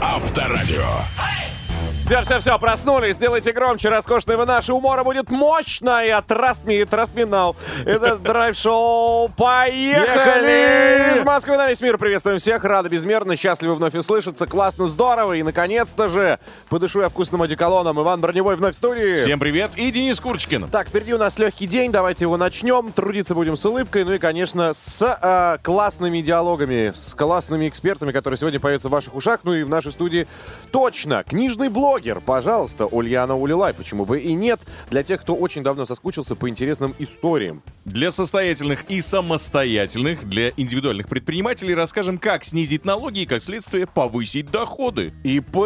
Авторадио. Все-все-все, проснулись, сделайте громче, роскошные вы наши. Умора будет мощно, и Trust Me, Trust Me Now. Это драйв-шоу. Поехали! Ехали! Из Москвы на весь мир приветствуем всех. Рады безмерно, счастливы вновь услышаться. Классно, здорово. И, наконец-то же, подышу я вкусным одеколоном. Иван Броневой вновь в студии. Всем привет и Денис Курочкин. Так, впереди у нас легкий день, давайте его начнем. Трудиться будем с улыбкой, ну и, конечно, с э, классными диалогами, с классными экспертами, которые сегодня появятся в ваших ушах, ну и в нашей студии точно. Книжный блогер, пожалуйста, Ульяна Улилай, почему бы и нет, для тех, кто очень давно соскучился по интересным историям. Для состоятельных и самостоятельных, для индивидуальных предпринимателей расскажем, как снизить налоги и, как следствие, повысить доходы. ИП,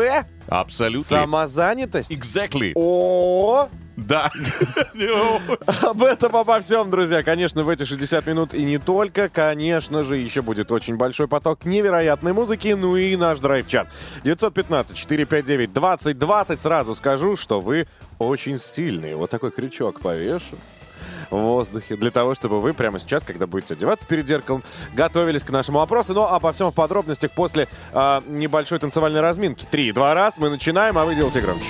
Абсолютно. самозанятость. Exactly. О, Да. Об этом, обо всем, друзья. Конечно, в эти 60 минут и не только. Конечно же, еще будет очень большой поток невероятной музыки. Ну и наш драйв-чат. 915-459-2020. Сразу скажу, что вы очень сильные. Вот такой крючок повешу в воздухе, для того, чтобы вы прямо сейчас, когда будете одеваться перед зеркалом, готовились к нашему опросу. Ну, обо всем в подробностях после а, небольшой танцевальной разминки. Три, два раз, мы начинаем, а вы делайте громче.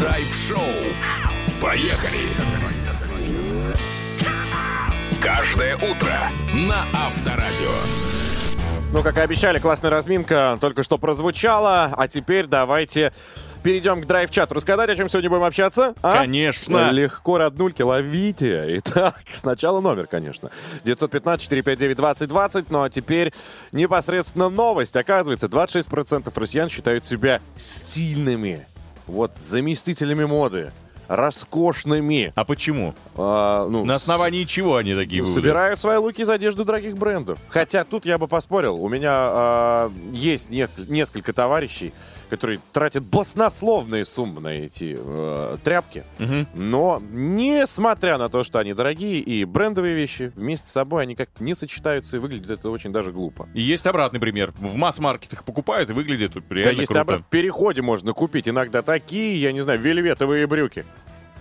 Драйв-шоу. Поехали! Каждое утро на Авторадио. Ну, как и обещали, классная разминка только что прозвучала. А теперь давайте перейдем к драйв-чату. Рассказать, о чем сегодня будем общаться? а? Конечно. Легко, роднульки, ловите. Итак, сначала номер, конечно. 915-459-2020. Ну, а теперь непосредственно новость. Оказывается, 26% россиян считают себя стильными. Вот, заместителями моды. Роскошными. А почему? А, ну, На основании чего они такие выводы? Собирают свои луки из одежды дорогих брендов. Хотя тут я бы поспорил. У меня а, есть не- несколько товарищей, которые тратят баснословные суммы на эти э, тряпки. Мгм. Но, несмотря на то, что они дорогие и брендовые вещи, вместе с собой они как-то не сочетаются и выглядит это очень даже глупо. И есть обратный пример. В масс-маркетах покупают и выглядит Да реально есть круто. обра- в переходе можно купить иногда такие, я не знаю, вельветовые брюки.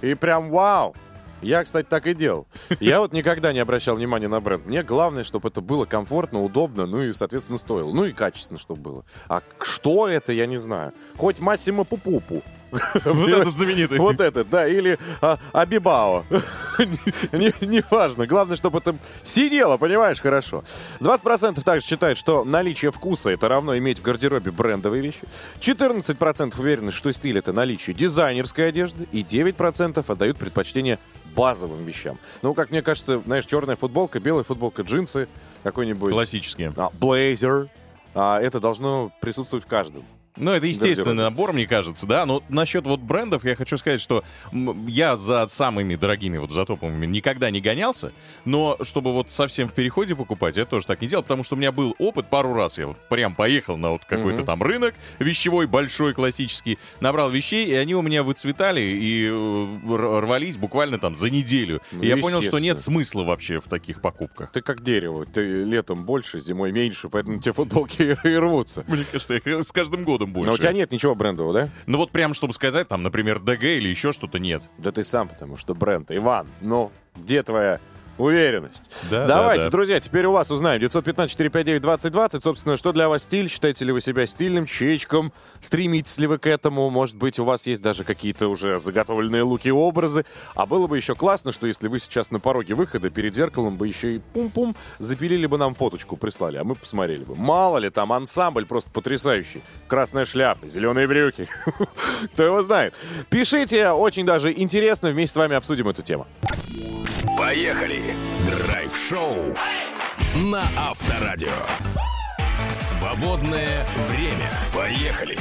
И прям вау! Я, кстати, так и делал. Я вот никогда не обращал внимания на бренд. Мне главное, чтобы это было комфортно, удобно, ну и, соответственно, стоило. Ну и качественно, чтобы было. А что это, я не знаю. Хоть Массимо Пупупу. Вот этот знаменитый. Вот этот, да, или а, Абибао. Не- Неважно. Главное, чтобы это сидело, понимаешь, хорошо. 20% также считают, что наличие вкуса это равно иметь в гардеробе брендовые вещи. 14% уверены, что стиль это наличие дизайнерской одежды. И 9% отдают предпочтение базовым вещам. Ну, как мне кажется, знаешь, черная футболка, белая футболка, джинсы, какой-нибудь... Классические. а, Блейзер. А, это должно присутствовать в каждом. Ну, это естественный Гардеробе. набор, мне кажется, да. Но насчет вот брендов я хочу сказать, что я за самыми дорогими, вот за топовыми никогда не гонялся, но чтобы вот совсем в переходе покупать, я тоже так не делал, потому что у меня был опыт пару раз. Я вот прям поехал на вот какой-то Мгм. там рынок вещевой, большой, классический, набрал вещей, и они у меня выцветали и э, рвались буквально там за неделю. Ну, и я понял, что нет смысла вообще в таких покупках. Ты как дерево. Ты летом больше, зимой меньше, поэтому те футболки и рвутся. Мне кажется, с каждым годом больше. Но у тебя нет ничего брендового, да? Ну вот прям, чтобы сказать, там, например, ДГ или еще что-то нет. Да ты сам, потому что бренд. Иван, ну, где твоя уверенность? Да, Давайте, да, да. друзья, теперь у вас узнаем. 915-459-2020. Собственно, что для вас стиль? Считаете ли вы себя стильным, чечком? Стремитесь ли вы к этому? Может быть, у вас есть даже какие-то уже заготовленные луки образы. А было бы еще классно, что если вы сейчас на пороге выхода перед зеркалом бы еще и пум-пум запилили бы нам фоточку, прислали, а мы посмотрели бы. Мало ли, там ансамбль просто потрясающий. Красная шляпа, зеленые брюки. Кто его знает? Пишите, очень даже интересно. Вместе с вами обсудим эту тему. Поехали! Драйв-шоу на Авторадио. Свободное время. Поехали!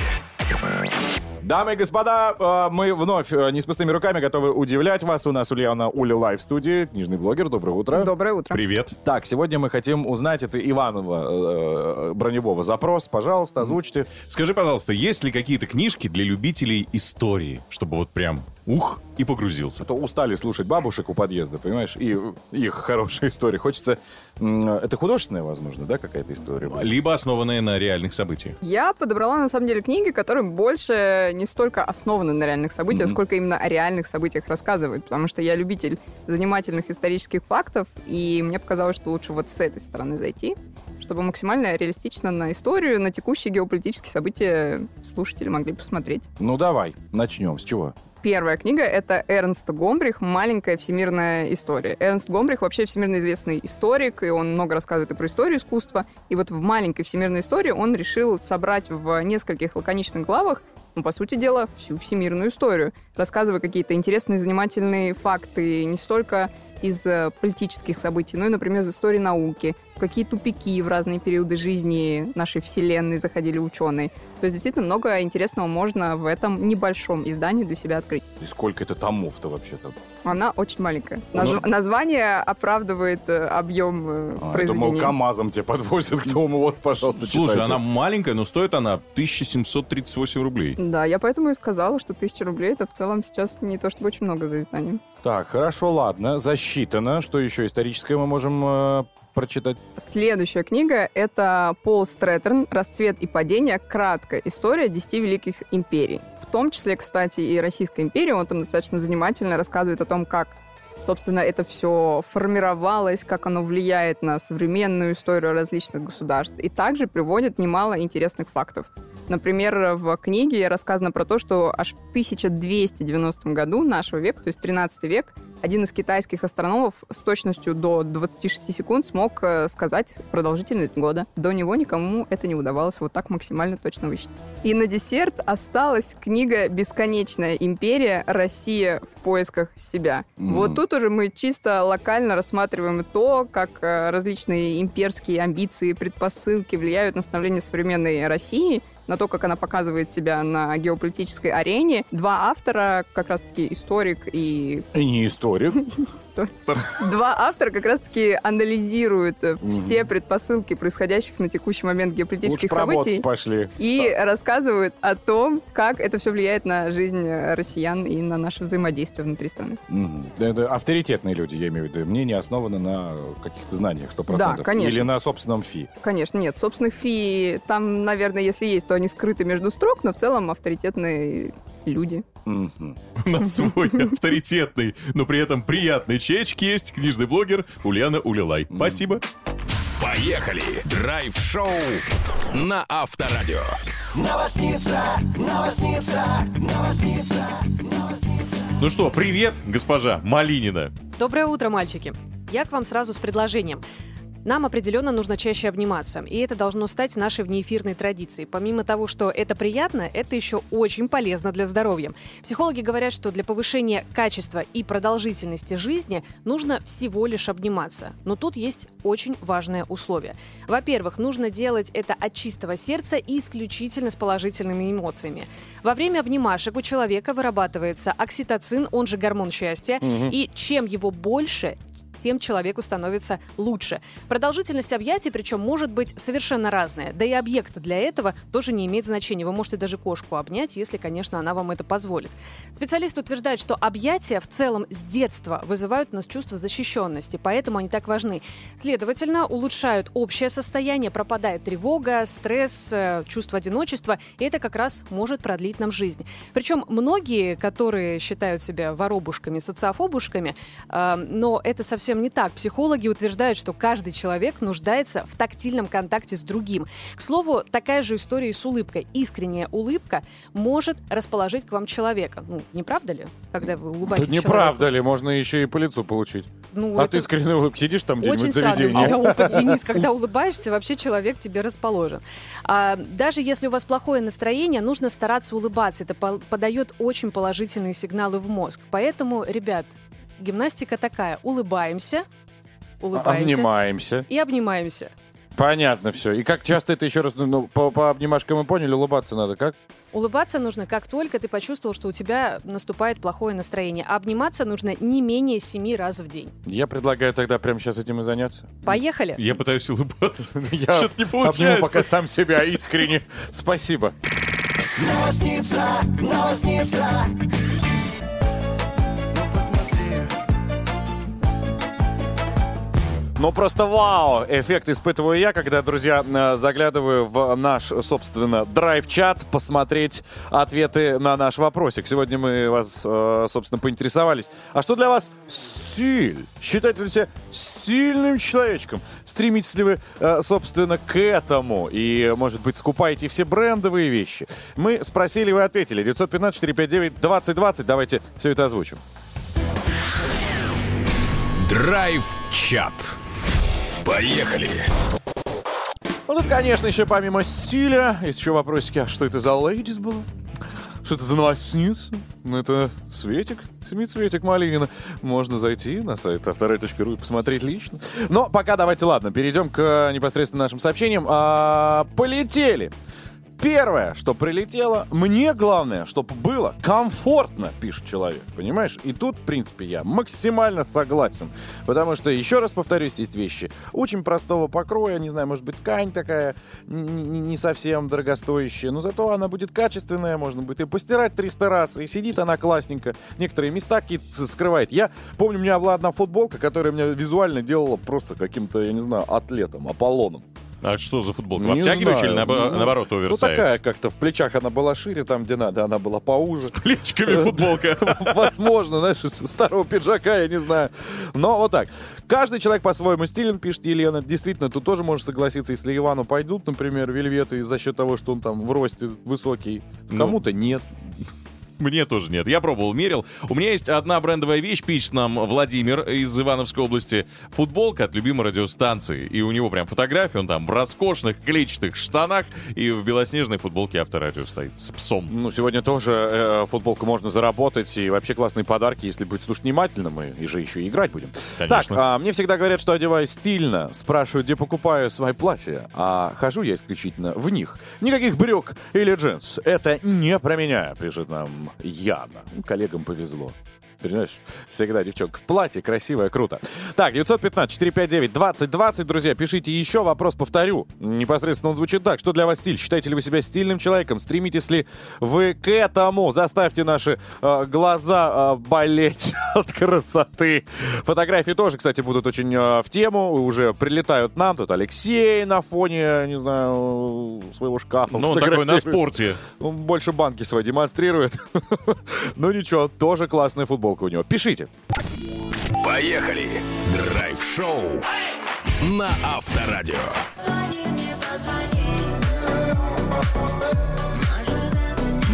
Дамы и господа, э, мы вновь э, не с пустыми руками готовы удивлять вас. У нас Ульяна Уля Лайв в студии, книжный блогер. Доброе утро. Доброе утро. Привет. Так, сегодня мы хотим узнать, это Иванова э, Броневого запрос. Пожалуйста, озвучьте. Скажи, пожалуйста, есть ли какие-то книжки для любителей истории, чтобы вот прям ух и погрузился? А то устали слушать бабушек у подъезда, понимаешь, и их хорошие истории. Хочется... Это художественная, возможно, да, какая-то история? была? Либо основанные на реальных событиях. Я подобрала, на самом деле, книги, которые больше не столько основаны на реальных событиях, сколько именно о реальных событиях рассказывают. Потому что я любитель занимательных исторических фактов, и мне показалось, что лучше вот с этой стороны зайти. Чтобы максимально реалистично на историю, на текущие геополитические события слушатели могли посмотреть. Ну давай, начнем. С чего? Первая книга — это Эрнст Гомбрих «Маленькая всемирная история». Эрнст Гомбрих вообще всемирно известный историк, и он много рассказывает и про историю искусства. И вот в «Маленькой всемирной истории» он решил собрать в нескольких лаконичных главах ну, по сути дела, всю всемирную историю, рассказывая какие-то интересные, занимательные факты, не столько из э, политических событий, ну и, например, из истории науки, в какие тупики в разные периоды жизни нашей Вселенной заходили ученые. То есть действительно много интересного можно в этом небольшом издании для себя открыть. И сколько это томов-то вообще-то? Она очень маленькая. Ну, Наз- Название оправдывает э, объем э, А, я произведения. думал, КАМАЗом тебе подвозят к дому. Вот, пожалуйста, Слушай, читайте. она маленькая, но стоит она 1738 рублей. Да, я поэтому и сказала, что тысяча рублей это в целом сейчас не то чтобы очень много за издание. Так, хорошо, ладно, засчитано. Что еще историческое мы можем э, прочитать? Следующая книга — это Пол Стрэтерн «Расцвет и падение. Краткая история десяти великих империй». В том числе, кстати, и Российская империя. Он там достаточно занимательно рассказывает о том, как собственно, это все формировалось, как оно влияет на современную историю различных государств. И также приводит немало интересных фактов. Например, в книге рассказано про то, что аж в 1290 году нашего века, то есть 13 век, один из китайских астрономов с точностью до 26 секунд смог э, сказать продолжительность года. До него никому это не удавалось вот так максимально точно высчитать. И на десерт осталась книга «Бесконечная империя. Россия в поисках себя». Мгм. Вот тут уже мы чисто локально рассматриваем то, как э, различные имперские амбиции, предпосылки влияют на становление современной России, на то, как она показывает себя на геополитической арене. Два автора, как раз-таки историк и И не историк. Два автора как раз-таки анализируют э, все предпосылки происходящих на текущий момент геополитических событий пошли. и рассказывают о том, как это все влияет на жизнь э, россиян и на наше взаимодействие внутри страны. Это авторитетные люди, я имею в виду. Мнение основано на каких-то знаниях, 100%. Да, конечно. Или на собственном фи. Конечно, нет, собственных фи там, наверное, если есть, то они скрыты между строк, но в целом авторитетные люди. У нас свой авторитетный, но при этом приятный чечк есть. Книжный блогер Ульяна Улилай. Спасибо. Поехали! Драйв-шоу на Авторадио. Ну что, привет, госпожа Малинина. Доброе утро, мальчики. Я к вам сразу с предложением. Нам определенно нужно чаще обниматься, и это должно стать нашей внеэфирной традицией. Помимо того, что это приятно, это еще очень полезно для здоровья. Психологи говорят, что для повышения качества и продолжительности жизни нужно всего лишь обниматься. Но тут есть очень важное условие. Во-первых, нужно делать это от чистого сердца и исключительно с положительными эмоциями. Во время обнимашек у человека вырабатывается окситоцин, он же гормон счастья, и чем его больше, тем человеку становится лучше. Продолжительность объятий, причем, может быть совершенно разная. Да и объект для этого тоже не имеет значения. Вы можете даже кошку обнять, если, конечно, она вам это позволит. Специалисты утверждают, что объятия в целом с детства вызывают у нас чувство защищенности, поэтому они так важны. Следовательно, улучшают общее состояние, пропадает тревога, стресс, э, чувство одиночества, и это как раз может продлить нам жизнь. Причем многие, которые считают себя воробушками, социофобушками, э, но это совсем не так. Психологи утверждают, что каждый человек нуждается в тактильном контакте с другим. К слову, такая же история и с улыбкой. Искренняя улыбка может расположить к вам человека. Ну, не правда ли, когда вы Да улыбаетесь не человеку? правда ли? Можно еще и по лицу получить. Ну, а это ты скринный улыбка сидишь там очень где-нибудь в странный у тебя опыт, Денис. Когда улыбаешься, вообще человек тебе расположен. А, даже если у вас плохое настроение, нужно стараться улыбаться. Это по- подает очень положительные сигналы в мозг. Поэтому, ребят, гимнастика такая. Улыбаемся, улыбаемся Обнимаемся. и обнимаемся. Понятно все. И как часто это еще раз, ну, по, по обнимашкам мы поняли, улыбаться надо, как? Улыбаться нужно, как только ты почувствовал, что у тебя наступает плохое настроение. А обниматься нужно не менее семи раз в день. Я предлагаю тогда прямо сейчас этим и заняться. Поехали! Я пытаюсь улыбаться. Я Что-то не обниму получается. пока сам себя искренне. Спасибо. Ну просто вау! Эффект испытываю я, когда, друзья, э, заглядываю в наш, собственно, драйв-чат, посмотреть ответы на наш вопросик. Сегодня мы вас, э, собственно, поинтересовались. А что для вас стиль? Считаете ли себя сильным человечком? Стремитесь ли вы, э, собственно, к этому? И, может быть, скупаете все брендовые вещи? Мы спросили, вы ответили. 915-459-2020. Давайте все это озвучим. Драйв-чат. Поехали. Ну тут, конечно, еще помимо стиля, есть еще вопросики, а что это за лейдис было? Что это за новостница? Ну, это Светик, семицветик Малинина. Можно зайти на сайт авторы.ру и посмотреть лично. Но пока давайте, ладно, перейдем к непосредственно нашим сообщениям. А, полетели! Первое, что прилетело, мне главное, чтобы было комфортно, пишет человек, понимаешь? И тут, в принципе, я максимально согласен. Потому что, еще раз повторюсь, есть вещи очень простого покроя, не знаю, может быть, ткань такая не, совсем дорогостоящая, но зато она будет качественная, можно будет и постирать 300 раз, и сидит она классненько. Некоторые места какие-то скрывает. Я помню, у меня была одна футболка, которая меня визуально делала просто каким-то, я не знаю, атлетом, Аполлоном. А что за футболка? Не Обтягивающая или знаю. наобо- Ну, наоборот Ну, оверсайз? такая как-то. В плечах она была шире, там, где надо, она была поуже. Плечиками футболка. Возможно, знаешь, из старого пиджака, я не знаю. Но вот так. Каждый человек по-своему стилен, пишет Елена. Действительно, тут тоже можешь согласиться, если Ивану пойдут, например, вельветы за счет того, что он там в росте высокий. Ну. Кому-то нет. Мне тоже нет. Я пробовал, мерил. У меня есть одна брендовая вещь, пишет нам Владимир из Ивановской области. Футболка от любимой радиостанции. И у него прям фотография, он там в роскошных клетчатых штанах и в белоснежной футболке авторадио стоит. С псом. Ну, сегодня тоже э, футболку можно заработать. И вообще классные подарки, если будет слушать внимательно. Мы и же еще и играть будем. Конечно. Так, а, мне всегда говорят, что одеваюсь стильно. Спрашивают, где покупаю свои платья. А хожу я исключительно в них. Никаких брюк или джинс. Это не про меня, пишет нам Яна. Коллегам повезло. Понимаешь? Всегда девчонка в платье, красивая, круто. Так, 915-459-2020, друзья, пишите еще вопрос, повторю. Непосредственно он звучит так. Что для вас стиль? Считаете ли вы себя стильным человеком? Стремитесь ли вы к этому? Заставьте наши э, глаза э, болеть от красоты. Фотографии тоже, кстати, будут очень э, в тему. Уже прилетают нам. Тут Алексей на фоне, не знаю, своего шкафа. Ну, он такой на спорте. Он больше банки свои демонстрирует. Ну ничего, тоже классная футболка у него. Пишите. Поехали. Драйв-шоу на Авторадио.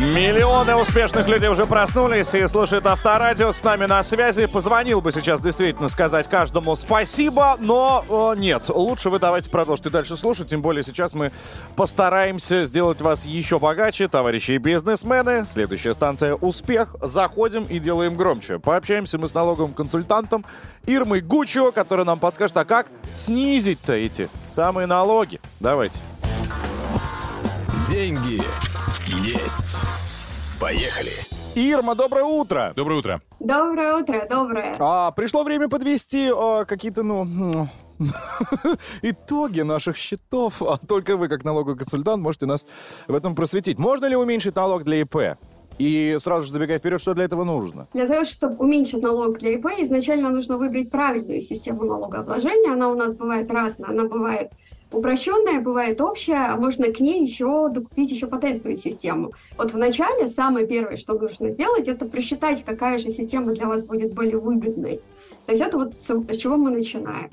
Миллионы успешных людей уже проснулись и слушают Авторадио. С нами на связи. Позвонил бы сейчас действительно сказать каждому спасибо, но э, нет. Лучше вы давайте продолжите дальше слушать. Тем более сейчас мы постараемся сделать вас еще богаче, товарищи бизнесмены. Следующая станция «Успех». Заходим и делаем громче. Пообщаемся мы с налоговым консультантом Ирмой Гучо, который нам подскажет, а как снизить-то эти самые налоги. Давайте. Деньги есть. Поехали. Ирма, доброе утро! Доброе утро. Доброе утро, доброе. А, пришло время подвести а, какие-то, ну, м, итоги наших счетов. А только вы, как налоговый консультант, можете нас в этом просветить. Можно ли уменьшить налог для ИП? И сразу же забегая вперед, что для этого нужно? Для того, чтобы уменьшить налог для ИП, изначально нужно выбрать правильную систему налогообложения. Она у нас бывает разная. Она бывает упрощенная, бывает общая, а можно к ней еще докупить еще патентную систему. Вот в начале самое первое, что нужно сделать, это просчитать, какая же система для вас будет более выгодной. То есть это вот с чего мы начинаем.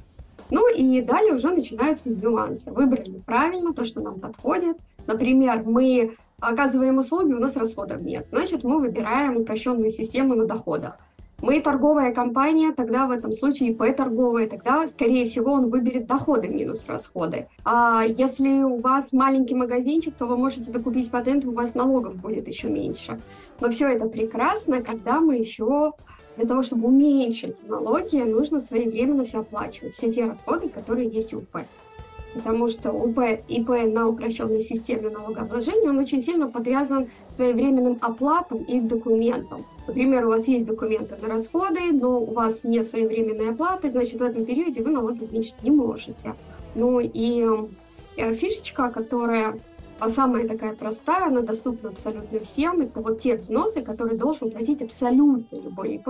Ну и далее уже начинаются нюансы. Выбрали правильно то, что нам подходит. Например, мы оказываем услуги, у нас расходов нет. Значит, мы выбираем упрощенную систему на доходах. Мы торговая компания, тогда в этом случае ИП торговая, тогда, скорее всего, он выберет доходы минус расходы. А если у вас маленький магазинчик, то вы можете докупить патент, у вас налогов будет еще меньше. Но все это прекрасно, когда мы еще для того, чтобы уменьшить налоги, нужно своевременно все оплачивать, все те расходы, которые есть у ИП. Потому что УП, ИП на упрощенной системе налогообложения, он очень сильно подвязан своевременным оплатам и документам. Например, у вас есть документы на расходы, но у вас нет своевременной оплаты, значит, в этом периоде вы налоги уменьшить не можете. Ну и э, фишечка, которая а самая такая простая, она доступна абсолютно всем. Это вот те взносы, которые должен платить абсолютно любой ИП,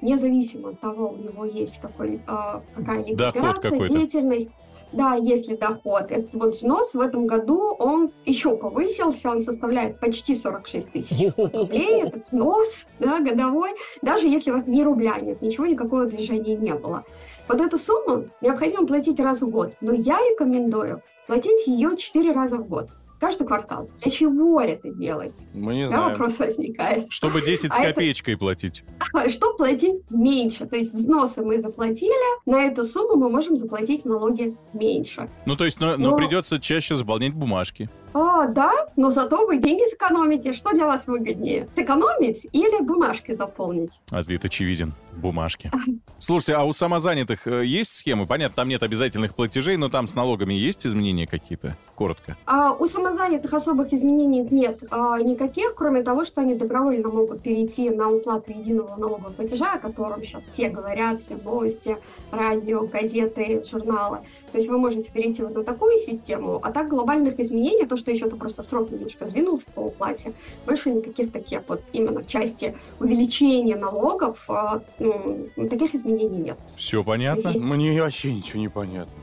независимо от того, у него есть какой, а, какая-либо Доход операция, какой-то. деятельность. Да, если доход. Этот вот взнос в этом году, он еще повысился, он составляет почти 46 тысяч рублей. Это взнос да, годовой, даже если у вас ни рубля нет, ничего, никакого движения не было. Вот эту сумму необходимо платить раз в год, но я рекомендую платить ее 4 раза в год, каждый квартал. Для чего это делать? Мы не Да, знаем. вопрос возникает. Чтобы 10 с А это- копеечкой платить. Что платить меньше? То есть взносы мы заплатили, на эту сумму мы можем заплатить налоги меньше. Ну, то есть, но, но Но- придется чаще заполнять бумажки. А, да, но зато вы деньги сэкономите. Что для вас выгоднее? Сэкономить или бумажкой заполнить? Ответ очевиден. Бумажки. Слушайте, а у самозанятых э, есть схемы? Понятно, там нет обязательных платежей, но там с налогами есть изменения какие-то? Коротко. А у самозанятых особых изменений нет а, никаких, кроме того, что они добровольно могут перейти на уплату единого налогового платежа, о котором сейчас все говорят, все новости, радио, газеты, журналы. То есть вы можете перейти вот на такую систему, а так глобальных изменений, то, что еще-то просто срок немножко сдвинулся по уплате, больше никаких таких вот именно в части увеличения налогов, а, ну, таких изменений нет. Все понятно? Мне вообще ничего не понятно.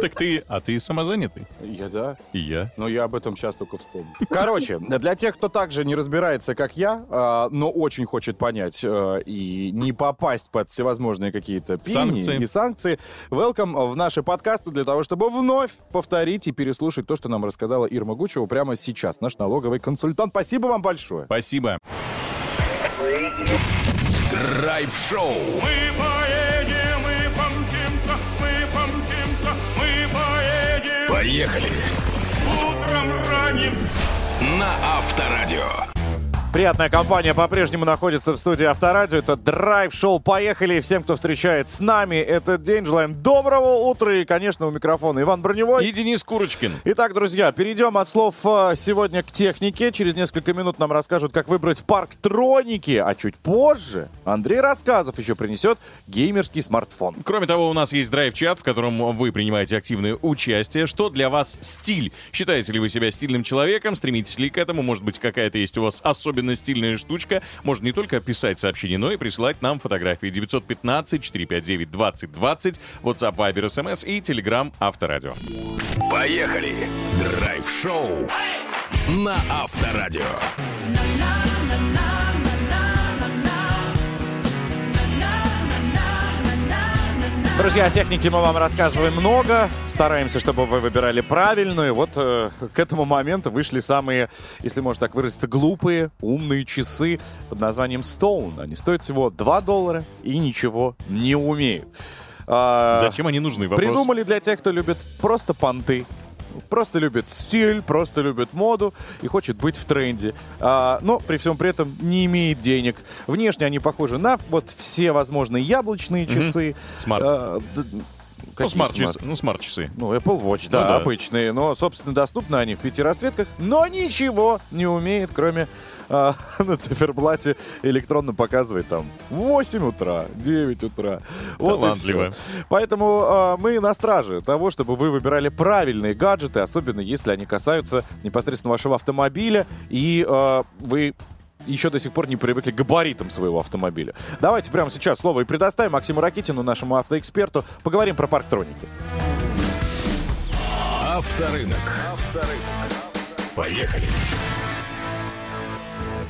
Так ты, а ты самозанятый? Я да, И я. но я об этом сейчас только вспомнил. Короче, для тех, кто также не разбирается, как я, а, но очень хочет понять а, и не попасть под всевозможные какие-то Санкции. и санкции, welcome в наши подкасты для того, чтобы вновь повторить и переслушать то, что нам рассказала Ирма Гучева прямо сейчас, наш налоговый консультант. Спасибо вам большое. Спасибо. Драйв-шоу. Мы поедем, мы помчимся, мы помчимся, мы поедем. Поехали. Ранним На Авторадио. Приятная компания по-прежнему находится в студии Авторадио. Это драйв-шоу «Поехали». Всем, кто встречает с нами этот день, желаем доброго утра. И, конечно, у микрофона Иван Броневой. И Денис Курочкин. Итак, друзья, перейдем от слов э, сегодня к технике. Через несколько минут нам расскажут, как выбрать парк Троники. А чуть позже Андрей Рассказов еще принесет геймерский смартфон. Кроме того, у нас есть драйв-чат, в котором вы принимаете активное участие. Что для вас стиль? Считаете ли вы себя стильным человеком? Стремитесь ли к этому? Может быть, какая-то есть у вас особенно стильная штучка? Можно не только писать сообщения, но и присылать нам фотографии 915-459-2020, WhatsApp, Viber, SMS и Telegram Авторадио. Поехали. Драйв-шоу. На Авторадио. Друзья, о технике мы вам рассказываем много. Стараемся, чтобы вы выбирали правильную. Вот э, к этому моменту вышли самые, если можно так выразиться, глупые, умные часы под названием Stone. Они стоят всего 2 доллара и ничего не умеют. А, Зачем они нужны? Вопрос. Придумали для тех, кто любит просто понты. Просто любит стиль, просто любит моду и хочет быть в тренде. А, но при всем при этом не имеет денег. Внешне они похожи на вот все возможные яблочные часы. Смарт. А, д- Ну, смарт-часы. смарт? Ну, смарт-часы. Ну, Apple Watch, да, Ну да. обычные. Но, собственно, доступны они в пяти расцветках. Но ничего не умеет, кроме а, на циферблате электронно показывает там 8 утра, 9 утра. Вот и Талантливо. все. Поэтому а, мы на страже того, чтобы вы выбирали правильные гаджеты, особенно если они касаются непосредственно вашего автомобиля, и а, вы еще до сих пор не привыкли к габаритам своего автомобиля. Давайте прямо сейчас слово и предоставим Максиму Ракитину, нашему автоэксперту. Поговорим про парктроники. Авторынок. Поехали.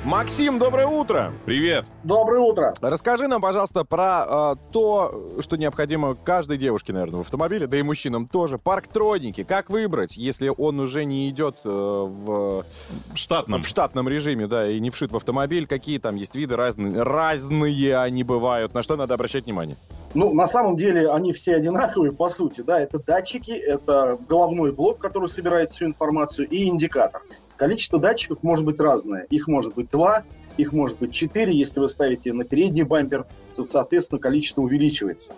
Максим, доброе утро! Привет. Доброе утро. Расскажи нам, пожалуйста, про э, то, что необходимо каждой девушке, наверное, в автомобиле, да и мужчинам тоже. Парктроники. Как выбрать, если он уже не идет э, в, Штатном. в штатном режиме, да, и не вшит в автомобиль? Какие там есть виды разные? Разные они бывают. На что надо обращать внимание? Ну, на самом деле, они все одинаковые, по сути, да. Это датчики, это головной блок, который собирает всю информацию, и индикатор. Количество датчиков может быть разное. Их может быть два, их может быть четыре. Если вы ставите на передний бампер, то, соответственно, количество увеличивается.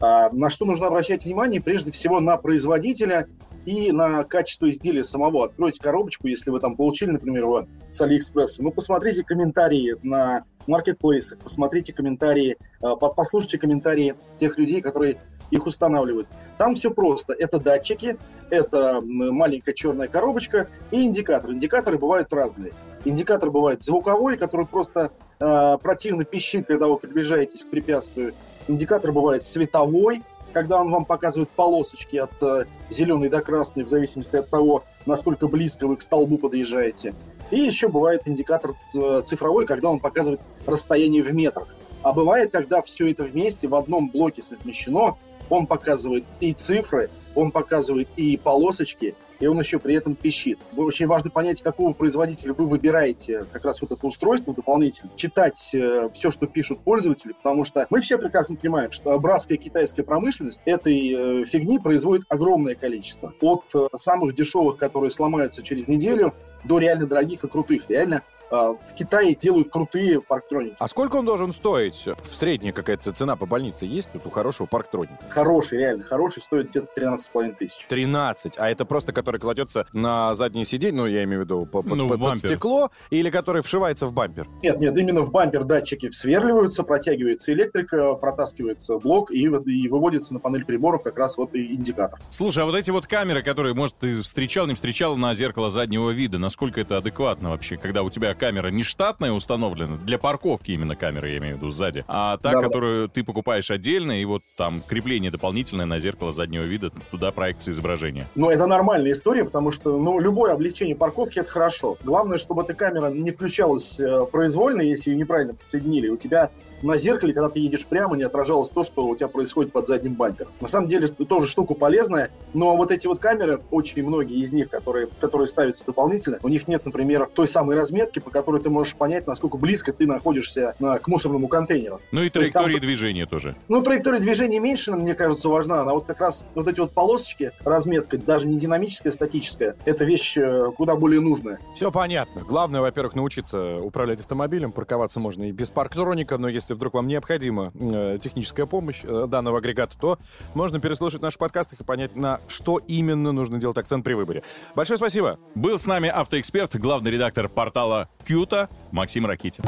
А, на что нужно обращать внимание? Прежде всего, на производителя и на качество изделия самого. Откройте коробочку, если вы там получили, например, его с Алиэкспресса. Ну, посмотрите комментарии на маркетплейсах, посмотрите комментарии, э, по- послушайте комментарии тех людей, которые их устанавливают. Там все просто. Это датчики, это маленькая черная коробочка и индикатор. Индикаторы бывают разные. Индикатор бывает звуковой, который просто э, противно пищит, когда вы приближаетесь к препятствию. Индикатор бывает световой, когда он вам показывает полосочки от э, зеленой до красной, в зависимости от того, насколько близко вы к столбу подъезжаете. И еще бывает индикатор ц- цифровой, когда он показывает расстояние в метрах. А бывает, когда все это вместе в одном блоке совмещено, он показывает и цифры, он показывает и полосочки, и он еще при этом пищит. Очень важно понять, какого производителя вы выбираете как раз вот это устройство дополнительно, читать все, что пишут пользователи, потому что мы все прекрасно понимаем, что братская китайская промышленность этой э, фигни производит огромное количество. От э, самых дешевых, которые сломаются через неделю, до реально дорогих и крутых. Реально э, в Китае делают крутые парктроники. А сколько он должен стоить? В средняя какая-то цена по больнице есть тут у хорошего парктроника? Хороший, реально хороший, стоит где-то 13,5 тысяч. 13. А это просто который кладется на заднее сиденье, ну, я имею в виду по- под, Ну, в под- под стекло, или который вшивается в бампер? Нет, нет, именно в бампер датчики сверливаются, протягивается электрика, протаскивается блок и, вот- и выводится на панель приборов как раз вот и индикатор. Слушай, а вот эти вот камеры, которые, может, ты встречал, не встречал на зеркало заднего вида, насколько это адекватно вообще, когда у тебя камера не штатная установлена, для парковки именно камеры, я имею в виду, сзади, а та, Да-да. которую ты покупаешь отдельно, и вот там крепление дополнительное на зеркало заднего вида, туда проекция изображения. Но это нормальная история, потому что ну, любое облегчение парковки это хорошо. Главное, чтобы эта камера не включалась э, произвольно, если ее неправильно подсоединили. У тебя на зеркале, когда ты едешь прямо, не отражалось то, что у тебя происходит под задним бампером. На самом деле, тоже штука полезная, но вот эти вот камеры, очень многие из них, которые, которые ставятся дополнительно, у них нет, например, той самой разметки, по которой ты можешь понять, насколько близко ты находишься на- к мусорному контейнеру. Ну и То есть там- траектории движения тоже. Ну, траектория движения меньше, мне кажется, важна. А вот как раз вот эти вот полосочки, разметка, даже не динамическая, а статическая, это вещь э, куда более нужная. Все понятно. Главное, во-первых, научиться управлять автомобилем. Парковаться можно и без парктроника, но если вдруг вам необходима э, техническая помощь э, данного агрегата, то можно переслушать наши подкасты и понять, на что именно нужно делать акцент при выборе. Большое спасибо. Был с нами автоэксперт, главный редактор портала Кьюта Максим Ракитин.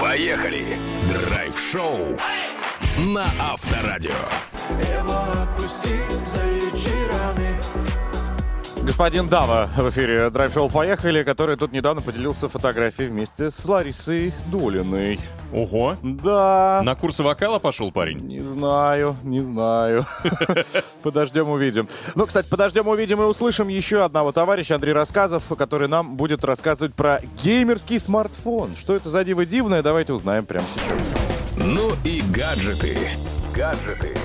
Поехали! Драйв-шоу на Авторадио. Господин Дава в эфире драйв-шоу «Поехали», который тут недавно поделился фотографией вместе с Ларисой Долиной. Ого! Да. На курсы вокала пошел парень? Не знаю, не знаю. Подождем, увидим. Ну, кстати, подождем, увидим и услышим еще одного товарища, Андрей Рассказов, который нам будет рассказывать про геймерский смартфон. Что это за диво дивное, давайте узнаем прямо сейчас. Ну и гаджеты. Гаджеты.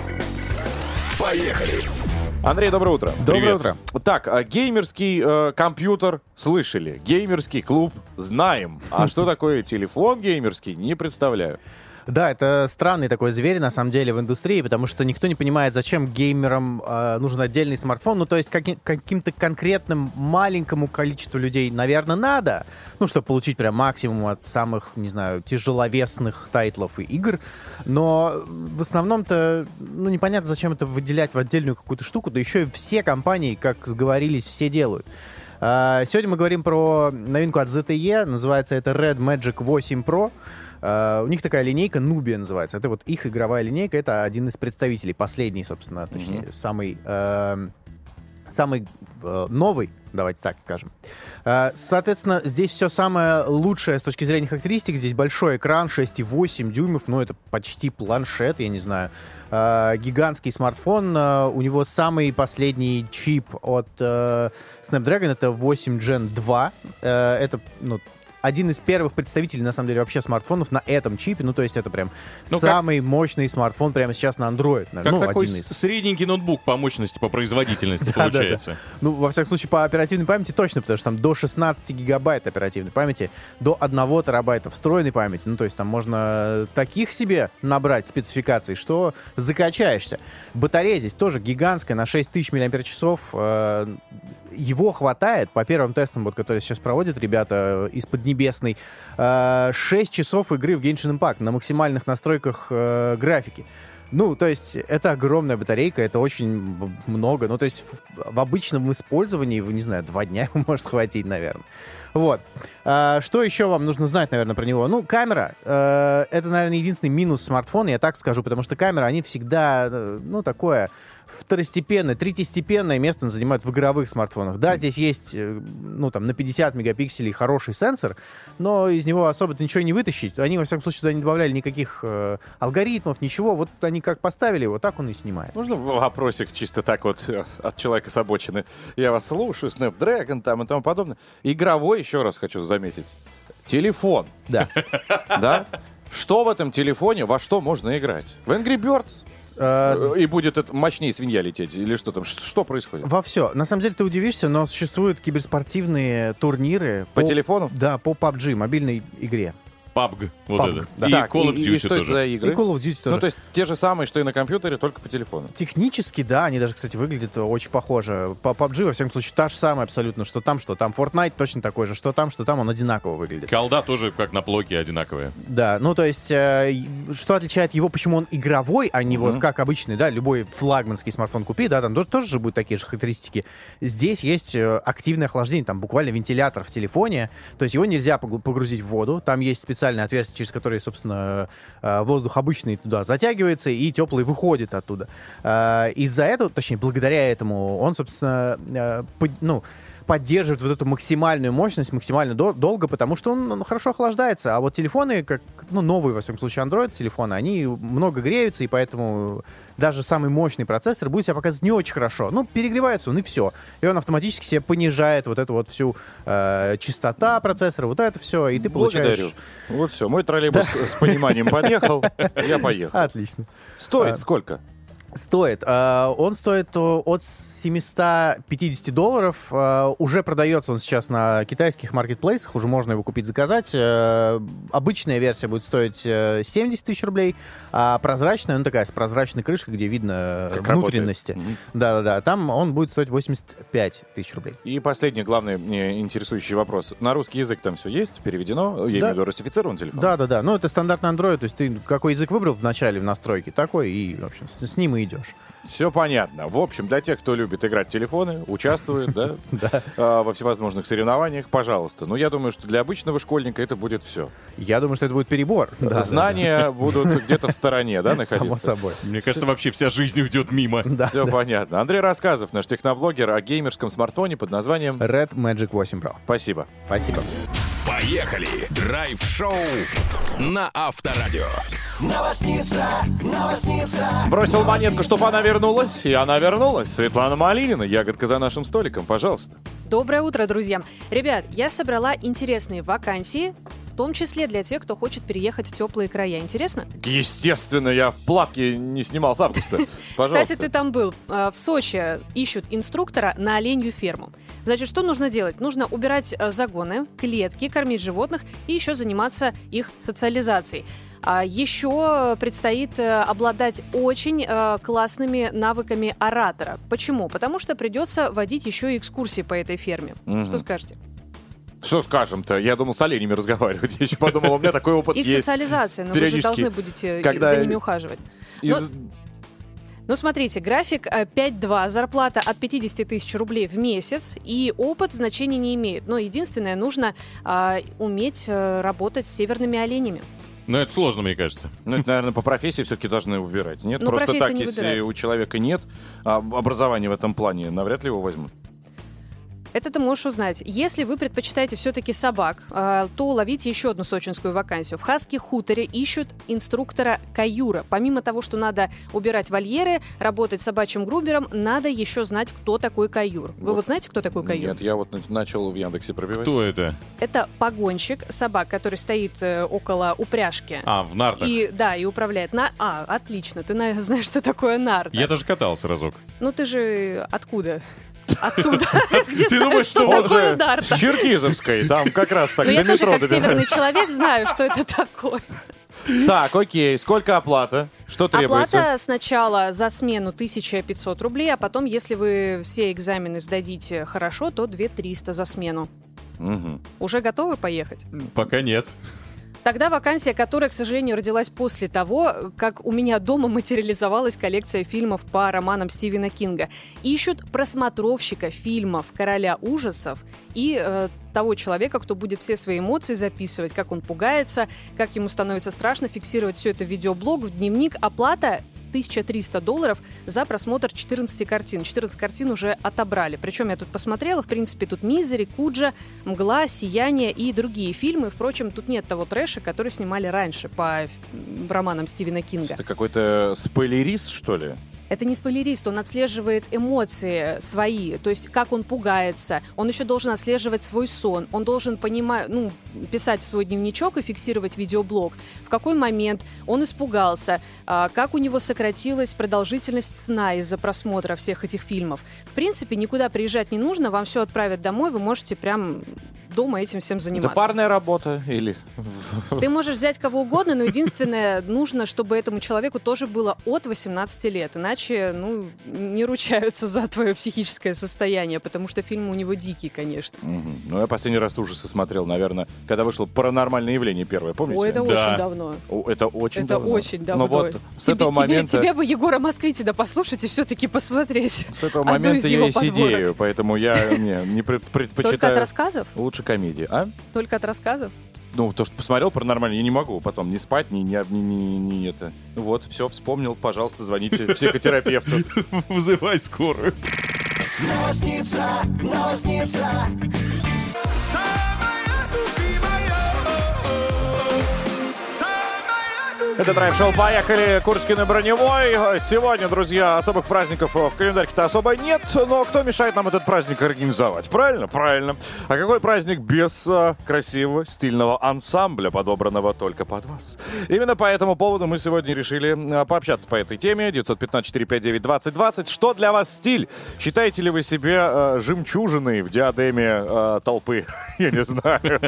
Поехали! Андрей, доброе утро. Доброе Привет. утро. Так, а, геймерский э, компьютер слышали, геймерский клуб знаем. А что такое телефон геймерский, не представляю. Да, это странный такой зверь, на самом деле, в индустрии, потому что никто не понимает, зачем геймерам э, нужен отдельный смартфон. Ну, то есть каки- каким-то конкретным маленькому количеству людей, наверное, надо, ну, чтобы получить прям максимум от самых, не знаю, тяжеловесных тайтлов и игр. Но в основном-то, ну, непонятно, зачем это выделять в отдельную какую-то штуку, да еще и все компании, как сговорились, все делают. А, Сегодня мы говорим про новинку от ZTE, называется это Red Magic 8 Pro. А, У них такая линейка Nubia называется. Это вот их игровая линейка, это один из представителей, последний, собственно, точнее, самый, эм, самый э, новый, давайте так скажем. Э, Соответственно, здесь все самое лучшее с точки зрения характеристик. Здесь большой экран, 6,8 дюймов, ну это почти планшет, я не знаю. Э, Гигантский смартфон, э, у него самый последний чип от э, Snapdragon, это 8 Gen 2. Э, Это, ну, один из первых представителей, на самом деле, вообще смартфонов на этом чипе. Ну, то есть это прям Ну, как- самый мощный смартфон прямо сейчас на Android. Как ну, такой один из. средненький ноутбук по мощности, по производительности получается. Ну, во всяком случае, по оперативной памяти точно, потому что там до 16 гигабайт оперативной памяти, до 1 терабайта встроенной памяти. Ну, то есть там можно таких себе набрать спецификаций, что закачаешься. Батарея здесь тоже гигантская, на 6000 мАч. Э, Его хватает, по первым тестам, вот, которые сейчас проводят ребята из Поднебесной, э, 6 часов игры в Genshin Impact на максимальных настройках э, графики. Ну, то есть это огромная батарейка, это очень много. Ну, то есть в, в обычном использовании, не знаю, два дня может хватить, наверное. Вот. А, что еще вам нужно знать, наверное, про него? Ну, камера. э, это, наверное, единственный минус смартфона, я так скажу, потому что камеры, они всегда, э, ну, такое второстепенное, третьестепенное место занимают в игровых смартфонах. Да, здесь есть, э, ну, там, на 50 мегапикселей хороший сенсор, но из него особо-то ничего не вытащить. Они, во всяком случае, туда не добавляли никаких э, алгоритмов, ничего. Вот они как поставили, вот так он и снимает. Можно в- вопросик чисто так вот э, от человека с обочины? Я вас слушаю, Snapdragon там и тому подобное. Игровой, еще раз хочу заметить. Телефон, Да. да? Что в этом телефоне, во что можно играть? В Angry Birds? Э, И будет это мощнее свинья лететь? Или что там? Что происходит? Во все. На самом деле ты удивишься, но существуют киберспортивные турниры По телефону? Да, по PUBG, мобильной игре. PUBG, вот PUBG, это. да. И Так, Call of и- и Duty что это тоже. за И игры? Call of Duty тоже. Ну, то есть те же самые, что и на компьютере, только по телефону. Технически, да, они даже, кстати, выглядят очень похоже. По PUBG, во всяком случае, та же самая абсолютно, что там, что там. Fortnite точно такой же, что там, что там, он одинаково выглядит. Колда тоже как на плоке одинаковые. Да, ну то есть, э, и- что отличает его, почему он игровой, а не вот как обычный, да, любой флагманский смартфон купи, да, там тоже, тоже же будут такие же характеристики. Здесь есть э, активное охлаждение, там буквально вентилятор в телефоне, то есть его нельзя погру- погрузить в воду, там есть специальное отверстие, через которое, собственно, э, воздух обычный туда затягивается и теплый выходит оттуда. Э, Из-за этого, точнее, благодаря этому, он, собственно, э, ну, поддерживает вот эту максимальную мощность максимально до- долго, потому что он хорошо охлаждается. А вот телефоны, как, ну, новые, во всяком случае, Android-телефоны, они много греются, и поэтому даже самый мощный процессор будет себя показывать не очень хорошо. Ну, перегревается он, и все. И он автоматически себе понижает вот эту вот всю э, частота процессора, вот это все, и ты получаешь... Благодарю. Вот все, мой троллейбус с пониманием подъехал, я поехал. Отлично. Стоит А, сколько? Стоит. э, Он стоит э, от 750 долларов. Э, Уже продается он сейчас на китайских маркетплейсах. Уже можно его купить, заказать. Э, Обычная версия будет стоить э, 70 тысяч рублей, а прозрачная, ну такая с прозрачной крышкой, где видно э, Как внутренности. Да-да-да. Там он будет стоить 85 тысяч рублей. И последний, главный мне интересующий вопрос. На русский язык там все есть? Переведено? Я имею в виду русифицирован телефон? Да-да-да. Ну, это стандартный Android. То есть ты какой язык выбрал в начале в настройке, такой и, в общем, с ним и идешь. Все понятно. В общем, для тех, кто любит играть в телефоны, участвует, да, а, во всевозможных соревнованиях, пожалуйста. Ну, я думаю, что для обычного школьника это будет все. Я думаю, что это будет перебор. Знания будут где-то в стороне, да, находиться? Само собой. Мне кажется, вообще вся жизнь уйдет мимо. Да. Все понятно. Андрей Рассказов, наш техноблогер о геймерском смартфоне под названием... Red Magic 8 Pro. Спасибо. Спасибо. Поехали! Драйв-шоу на Авторадио. Бросил монетку, чтобы она вернулась, и она вернулась. Светлана Малинина, ягодка за нашим столиком, пожалуйста. Доброе утро, друзья. Ребят, я собрала интересные вакансии, в том числе для тех, кто хочет переехать в теплые края. Интересно? Естественно, я в плавке не снимал с августа. Пожалуйста. Кстати, ты там был. Э, В Сочи ищут инструктора на оленью ферму. Значит, что нужно делать? Нужно убирать э, загоны, клетки, кормить животных и еще заниматься их социализацией. А еще предстоит э, обладать очень э, классными навыками оратора. Почему? Потому что придется водить еще и экскурсии по этой ферме. Что скажете? Что скажем-то? Я думал с оленями разговаривать. Я еще подумал, у меня такой опыт Их есть. социализация, но вы же должны будете когда за ними ухаживать. Из- Ну, смотрите, график э, 5.2, зарплата от 50 тысяч рублей в месяц, и опыт значения не имеет. Но единственное, нужно а, уметь э, работать с северными оленями. Но это сложно, мне кажется. Ну, это, наверное, по профессии все-таки должны выбирать. Нет, Ну, просто так, не если выбирается. у человека нет а, образования в этом плане, навряд ли его возьмут. Это ты можешь узнать. Если вы предпочитаете все-таки собак, а, то ловите еще одну сочинскую вакансию. В Хаски хуторе ищут инструктора каюра. Помимо того, что надо убирать вольеры, работать собачьим грубером, надо еще знать, кто такой каюр. Вы вот знаете, кто такой каюр? Нет, я вот на- начал в Яндексе пробивать. Кто это? Это погонщик собак, который стоит э, около упряжки. А, в нартах. И да, и управляет на. А, отлично, ты на- знаешь, что такое нарта. Я даже катался разок. Ну ты же откуда? Оттуда. Где Ты знаешь, думаешь, что что он такое С? Черкизовской, там как раз так Но до Ну, я тоже, метро как северный человек, знаю, что это такое. Так, окей, сколько оплата? Что требуется? Оплата сначала за смену 1500 рублей, а потом, если вы все экзамены сдадите хорошо, то 2300 за смену. Мгм. Уже готовы поехать? Пока нет. Тогда вакансия, которая, к сожалению, родилась после того, как у меня дома материализовалась коллекция фильмов по романам Стивена Кинга. Ищут просмотровщика фильмов «Короля ужасов» и э, того человека, кто будет все свои эмоции записывать, как он пугается, как ему становится страшно, фиксировать все это в видеоблог, в дневник. Оплата 1300 долларов за просмотр 14 картин. 14 картин уже отобрали. Причем я тут посмотрела, в принципе, тут «Мизери», «Куджа», «Мгла», «Сияние» и другие фильмы. Впрочем, тут нет того трэша, который снимали раньше по романам Стивена Кинга. Это какой-то спойлерист, что ли? Это не спойлерист, он отслеживает эмоции свои, то есть как он пугается. Он еще должен отслеживать свой сон. Он должен понимать, ну, писать в свой дневничок и фиксировать видеоблог. В какой момент он испугался, а, как у него сократилась продолжительность сна из-за просмотра всех этих фильмов. В принципе, никуда приезжать не нужно, вам все отправят домой, вы можете прям дома этим всем заниматься. Это парная работа или... Ты можешь взять кого угодно, но единственное, нужно, чтобы этому человеку тоже было от 18 лет. Иначе, ну, не ручаются за твое психическое состояние, потому что фильм у него дикий, конечно. Ну, я последний раз ужасы смотрел, наверное, когда вышло «Паранормальное явление» первое, помните? О, это Да. очень давно. О, это очень это давно. очень давно. Ну вот, с Тебе- этого тебе, момента... тебе бы Егора Москвитина послушать и все-таки посмотреть. С этого момента я его и сидею, подборок. поэтому я не, не пред- предпочитаю... Только от рассказов? Лучше комедии, а? Только от рассказов? Ну, то, что посмотрел паранормально, я не могу потом не спать, ни, ни, ни, ни- ни это. Ну Вот, все, вспомнил, пожалуйста, звоните психотерапевту. Вызывай скорую. Это драйв-шоу «Поехали!» Курскин и Броневой. Сегодня, друзья, особых праздников в календарьке-то особо нет, но кто мешает нам этот праздник организовать? Правильно? Правильно. А какой праздник без а, красивого, стильного ансамбля, подобранного только под вас? Именно по этому поводу мы сегодня решили а, пообщаться по этой теме. 915-459-2020. Что для вас стиль? Считаете ли вы себя а, жемчужиной в диадеме а, толпы? Я не знаю.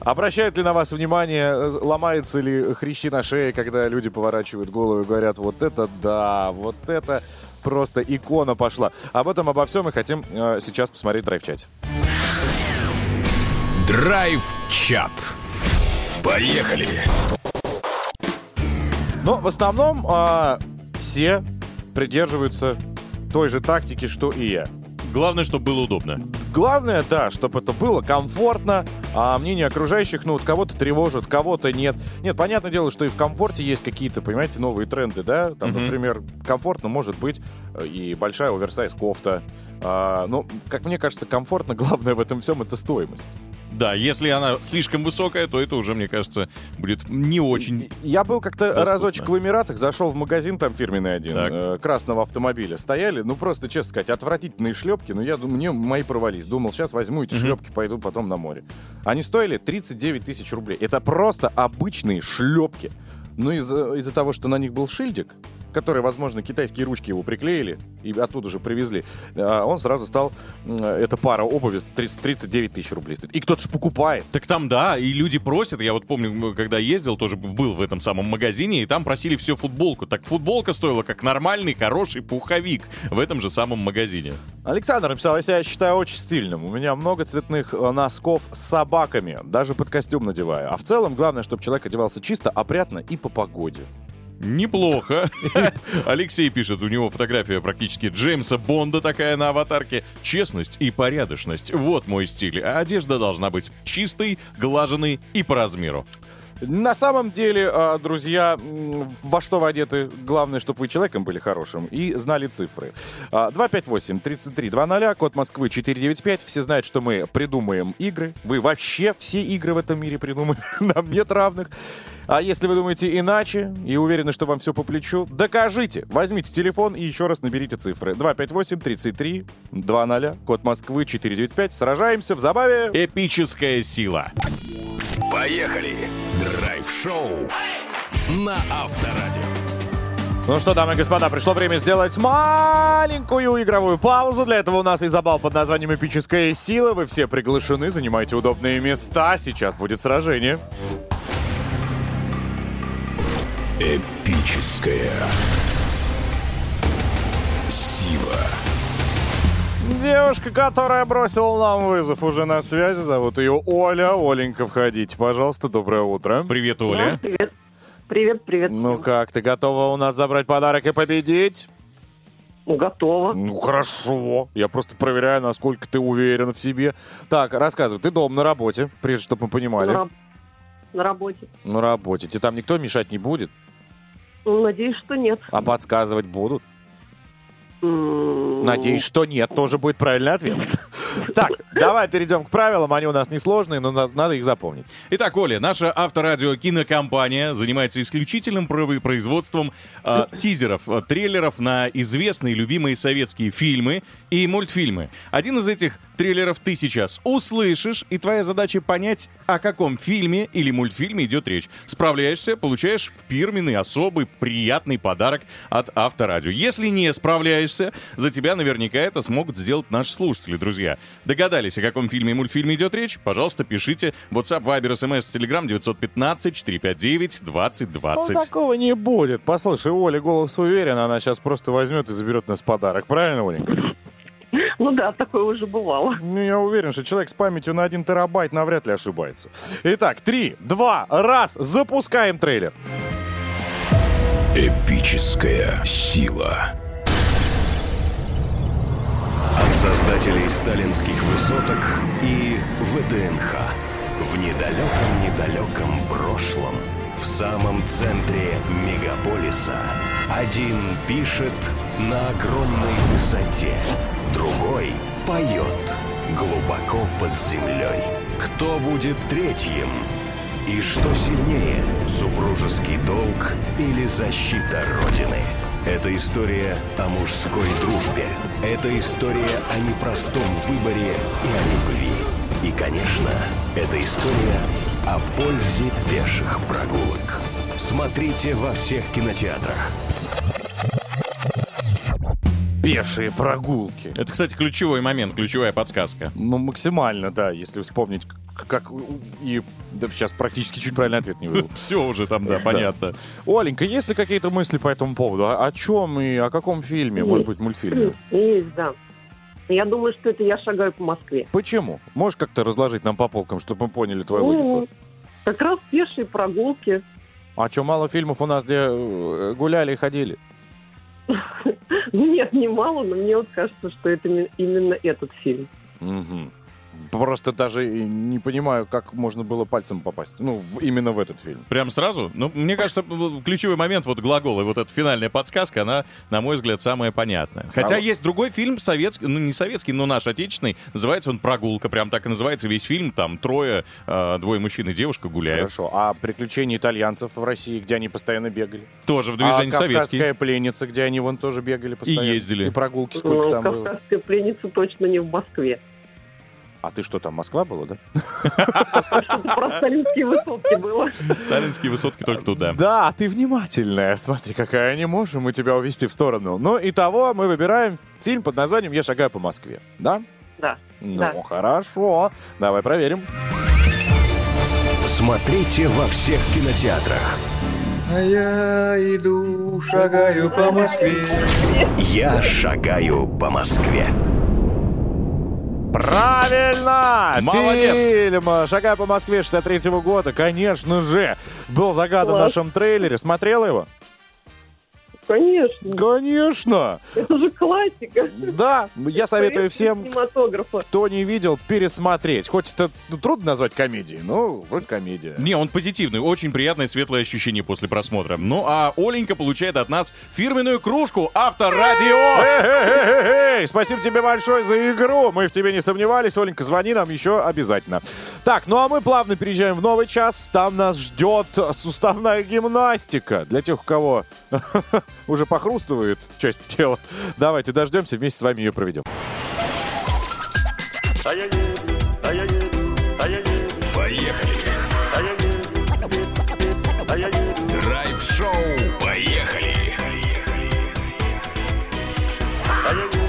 Обращают ли на вас внимание, э, ломаются ли хрящи на шее, когда люди поворачивают голову и говорят, вот это да, вот это просто икона пошла. Об этом, обо всем мы хотим э, сейчас посмотреть в драйв-чате. Драйв-чат. Поехали! Но в основном а, все придерживаются той же тактики, что и я. Главное, чтобы было удобно. Главное, да, чтобы это было комфортно, а мнение окружающих, ну, вот кого-то тревожит, кого-то нет. Нет, понятное дело, что и в комфорте есть какие-то, понимаете, новые тренды, да? Там, Мгм. например, комфортно может быть э, и большая оверсайз кофта. А, ну, как мне кажется, комфортно, главное в этом всем это стоимость. Да, если она слишком высокая, то это уже, мне кажется, будет не очень... Я был как-то Доступно. разочек в Эмиратах, зашел в магазин, там фирменный один, э, красного автомобиля. Стояли, ну просто, честно сказать, отвратительные шлепки, но я думаю, мне мои провались. Думал, сейчас возьму эти шлепки, пойду потом на море. Они стоили 39 тысяч рублей. Это просто обычные шлепки. Но из-за из того, что на них был шильдик, который, возможно, китайские ручки его приклеили и оттуда же привезли, а, он сразу стал, эта пара обуви 30 39 тысяч рублей стоит. И кто-то же покупает. Так там, да, и люди просят. Я вот помню, когда ездил, тоже был в этом самом магазине, и там просили все футболку. Так футболка стоила как нормальный, хороший пуховик в этом же самом магазине. Александр написал, я себя считаю очень стильным. У меня много цветных э, носков с собаками. Даже под костюм надеваю. А в целом, главное, чтобы человек одевался чисто, опрятно и по погоде. Неплохо. Алексей пишет, у него фотография практически Джеймса Бонда такая на аватарке. Честность и порядочность. Вот мой стиль. А одежда должна быть чистой, глаженной и по размеру. На самом деле, э, друзья, во что вы одеты, главное, чтобы вы человеком были хорошим и знали цифры. 258-33-00, код Москвы 495. Все знают, что мы придумаем игры. Вы вообще все игры в этом мире придумали. Нам нет равных. А если вы думаете иначе и уверены, что вам все по плечу, докажите. Возьмите телефон и еще раз наберите цифры. 258-33-00, код Москвы 495. Сражаемся в забаве. Эпическая сила. Поехали! Драйв-шоу на Авторадио. Ну что, дамы и господа, пришло время сделать маленькую игровую паузу. Для этого у нас и забал под названием «Эпическая сила». Вы все приглашены, занимайте удобные места. Сейчас будет сражение. Эпическая сила. Девушка, которая бросила нам вызов, уже на связи. Зовут ее Оля. Оленька, входите, пожалуйста. Доброе утро. Привет, Оля. Привет. Привет, привет. Ну как, ты готова у нас забрать подарок и победить? Готова. Ну хорошо. Я просто проверяю, насколько ты уверен в себе. Так, рассказывай, ты дома на работе, прежде чтобы мы понимали. На, раб- на работе. На работе. Тебе там никто мешать не будет? Ну, Надеюсь, что нет. А подсказывать будут? Надеюсь, что нет. Тоже будет правильный ответ. Так, давай перейдем к правилам. Они у нас несложные, но на- надо их запомнить. Итак, Оля, наша авторадио кинокомпания занимается исключительным производством э, тизеров, э, трейлеров на известные любимые советские фильмы и мультфильмы. Один из этих трейлеров ты сейчас услышишь, и твоя задача понять, о каком фильме или мультфильме идет речь. Справляешься, получаешь фирменный, особый, приятный подарок от авторадио. Если не справляешься, за тебя наверняка это смогут сделать наши слушатели, друзья. Догадались, о каком фильме и мультфильме идет речь? Пожалуйста, пишите. WhatsApp, Viber, SMS, Telegram 915-459-2020. Ну, такого не будет. Послушай, Оля голос уверен, она сейчас просто возьмет и заберет нас подарок. Правильно, Оленька? Ну да, такое уже бывало. Ну, я уверен, что человек с памятью на 1 терабайт навряд ли ошибается. Итак, три, два, раз, запускаем трейлер. Эпическая сила. Создателей сталинских высоток и ВДНХ. В недалеком-недалеком прошлом, в самом центре мегаполиса, один пишет на огромной высоте, другой поет глубоко под землей. Кто будет третьим? И что сильнее, супружеский долг или защита Родины? Это история о мужской дружбе. Это история о непростом выборе и о любви. И, конечно, это история о пользе пеших прогулок. Смотрите во всех кинотеатрах. Пешие прогулки. Это, кстати, ключевой момент, ключевая подсказка. Ну, максимально, да, если вспомнить, как... И да, сейчас практически чуть правильный ответ не вывел. Все уже там, да, понятно. Оленька, есть ли какие-то мысли по этому поводу? О, о чем и о каком фильме? Может быть, мультфильме? Есть, да. Я думаю, что это я шагаю по Москве. Почему? Можешь как-то разложить нам по полкам, чтобы мы поняли твою Ну, логику? как раз пешие прогулки. А что, мало фильмов у нас, где э, гуляли и ходили? Ну, Нет, немало, но мне вот кажется, что это не- именно этот фильм. Просто даже и не понимаю, как можно было пальцем попасть. Ну, в- именно в этот фильм. Прям сразу? Ну, мне кажется, ключевой момент, вот глагол и вот эта финальная подсказка, она, на мой взгляд, самая понятная. Хотя А вот- есть другой фильм советский, ну не советский, но наш отечественный, называется он «Прогулка», прям так и называется весь фильм, там трое, э, двое мужчин и девушка гуляют. Хорошо. А приключения итальянцев в России, где они постоянно бегали? Тоже в движении а советский. «Кавказская пленница», где они вон тоже бегали постоянно? ездили. И прогулки сколько Ну, там было? Кавказская пленница точно не в Москве. А ты что, там Москва была, да? Про сталинские высотки было. Сталинские высотки только туда. Да, ты внимательная. Смотри, какая не можем мы тебя увести в сторону. Ну, и того мы выбираем фильм под названием «Я шагаю по Москве». Да? Да. Ну, Да. хорошо. Давай проверим. Смотрите во всех кинотеатрах. А я иду, шагаю по Москве. Я шагаю по Москве. Правильно! Молодец! Фильм «Шагай по Москве» 63 года, конечно же, был загадан в Класс. нашем трейлере. Смотрела его? Конечно. Конечно! Это же классика. Да, я советую всем, кто не видел, пересмотреть. Хоть это ну, трудно назвать комедией, но вроде комедия. Не, он позитивный, очень приятное светлое ощущение после просмотра. Ну а Оленька получает от нас фирменную кружку Авторадио. Спасибо тебе большое за игру. Мы в тебе не сомневались. Оленька, звони нам еще обязательно. Так, ну а мы плавно переезжаем в новый час. Там нас ждет суставная гимнастика. Для тех, у кого уже похрустывает часть тела. Давайте дождемся, вместе с вами ее проведем. Поехали. Драйв-шоу. Поехали. А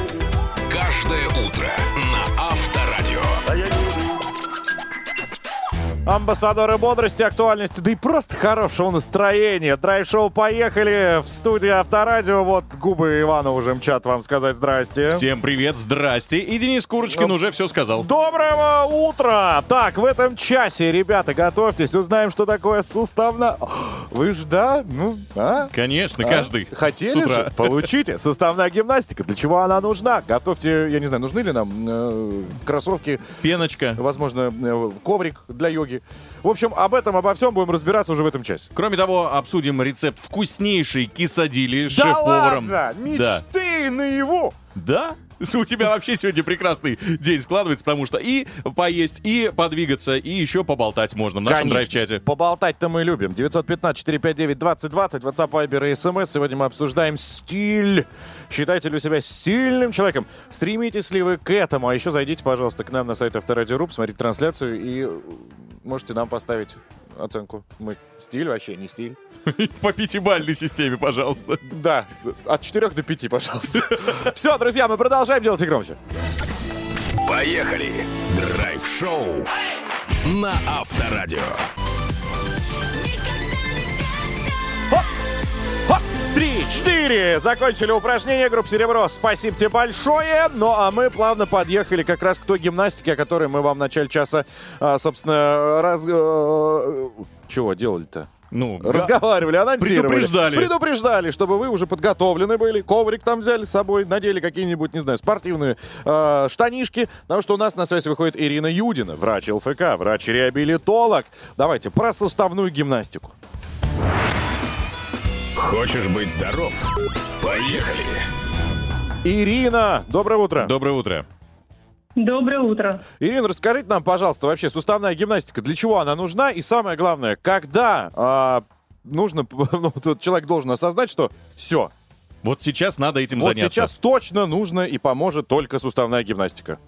Амбассадоры бодрости, актуальности, да и просто хорошего настроения. Драйв-шоу «Поехали» в студии Авторадио. Вот губы Ивана уже мчат вам сказать здрасте. Всем привет, здрасте. И Денис Курочкин уже все сказал. Доброго утра! Так, в этом часе, ребята, готовьтесь, узнаем, что такое суставно... Вы ж, да? Ну, а? Конечно, А? каждый Хотели с утра. же? Получите. Суставная гимнастика. Для чего она нужна? Готовьте, я не знаю, нужны ли нам э, кроссовки, Пеночка. возможно, э, коврик для йоги. В общем, об этом, обо всем будем разбираться уже в этом часе. Кроме того, обсудим рецепт вкуснейшей кисадили с Да шеф-поваром. ладно! Мечты наяву! Да? У тебя вообще сегодня прекрасный день складывается, потому что и поесть, и подвигаться, и еще поболтать можно в нашем драйв-чате. Поболтать-то мы любим. 915-459-2020, WhatsApp, Viber и SMS. Сегодня мы обсуждаем стиль. Считаете ли себя стильным человеком? Стремитесь ли вы к этому? А еще зайдите, пожалуйста, к нам на сайт Авторадио.ру, посмотрите трансляцию и можете нам поставить оценку. Мы стиль вообще не стиль. По пятибальной системе, пожалуйста. Да, от 4 до 5, пожалуйста. Все, друзья, мы продолжаем делать громче. Поехали! Драйв-шоу на Авторадио. Хоп! Хоп! 4. Закончили упражнение группы «Серебро». Спасибо тебе большое. Ну, а мы плавно подъехали как раз к той гимнастике, о которой мы вам в начале часа, а, собственно, раз... Э, чего делали-то? ну, разговаривали, анонсировали. Предупреждали. Предупреждали, чтобы вы уже подготовлены были, коврик там взяли с собой, надели какие-нибудь, не знаю, спортивные э, штанишки, потому что у нас на связь выходит Ирина Юдина, врач ЛФК, врач-реабилитолог. Давайте про суставную гимнастику. Хочешь быть здоров? Поехали! Ирина, доброе утро. Доброе утро. Доброе утро. Ирина, расскажите нам, пожалуйста, вообще суставная гимнастика, для чего она нужна? И самое главное, когда а, нужно, ну, тут человек должен осознать, что все, Вот сейчас надо этим вот заняться. сейчас точно нужно и поможет только суставная гимнастика.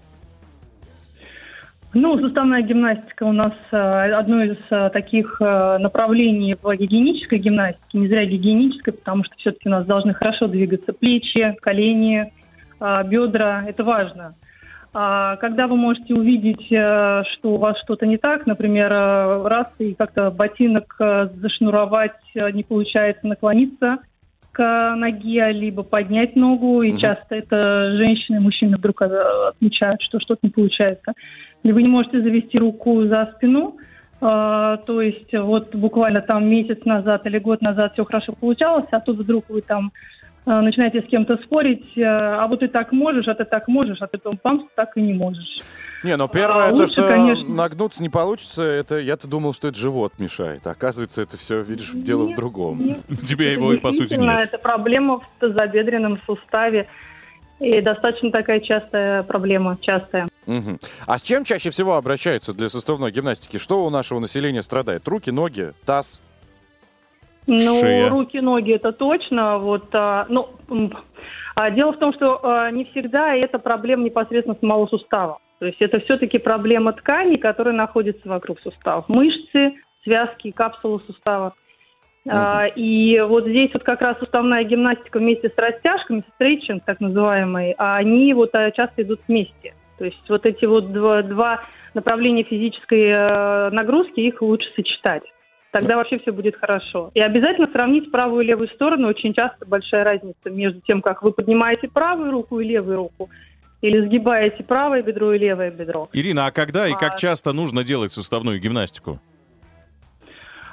Ну, суставная гимнастика у нас э, одно из э, таких э, направлений в гигиенической гимнастике. Не зря гигиенической, потому что все-таки у нас должны хорошо двигаться плечи, колени, бедра. Это важно. А когда вы можете увидеть, что у вас что-то не так, например, раз и как-то ботинок зашнуровать не получается, наклониться к ноге, либо поднять ногу, и Мгм. часто это женщины и мужчины вдруг э, отмечают, что что-то не получается. Вы не можете завести руку за спину, э, то есть вот буквально там месяц назад или год назад все хорошо получалось, а тут вдруг вы там начинаете с кем-то спорить, э, а вот ты так можешь, а ты так можешь, а ты пам, так и не можешь. Не, ну первое, А, то, лучше, что конечно. нагнуться не получится, это я-то думал, что это живот мешает. А оказывается, это все, видишь, дело в другом. У тебя его и по сути нет. Это проблема в тазобедренном суставе. И достаточно такая частая проблема, частая. Мгм. А с чем чаще всего обращаются для суставной гимнастики? Что у нашего населения страдает? Руки, ноги, таз? Ну, Шея. руки, ноги, это точно. Вот, а, ну, а, дело в том, что а, не всегда это проблема непосредственно самого сустава. То есть это все-таки проблема тканей, которые находятся вокруг суставов. Мышцы, связки, капсулы сустава. А, и вот здесь вот как раз суставная гимнастика вместе с растяжками, стретчинг так называемый, а они вот а, часто идут вместе. То есть вот эти вот два, два направления физической э, нагрузки, их лучше сочетать. Тогда вообще все будет хорошо. И обязательно сравнить правую и левую сторону. Очень часто большая разница между тем, как вы поднимаете правую руку и левую руку, или сгибаете правое бедро и левое бедро. Ирина, а когда и А- как часто нужно делать суставную гимнастику?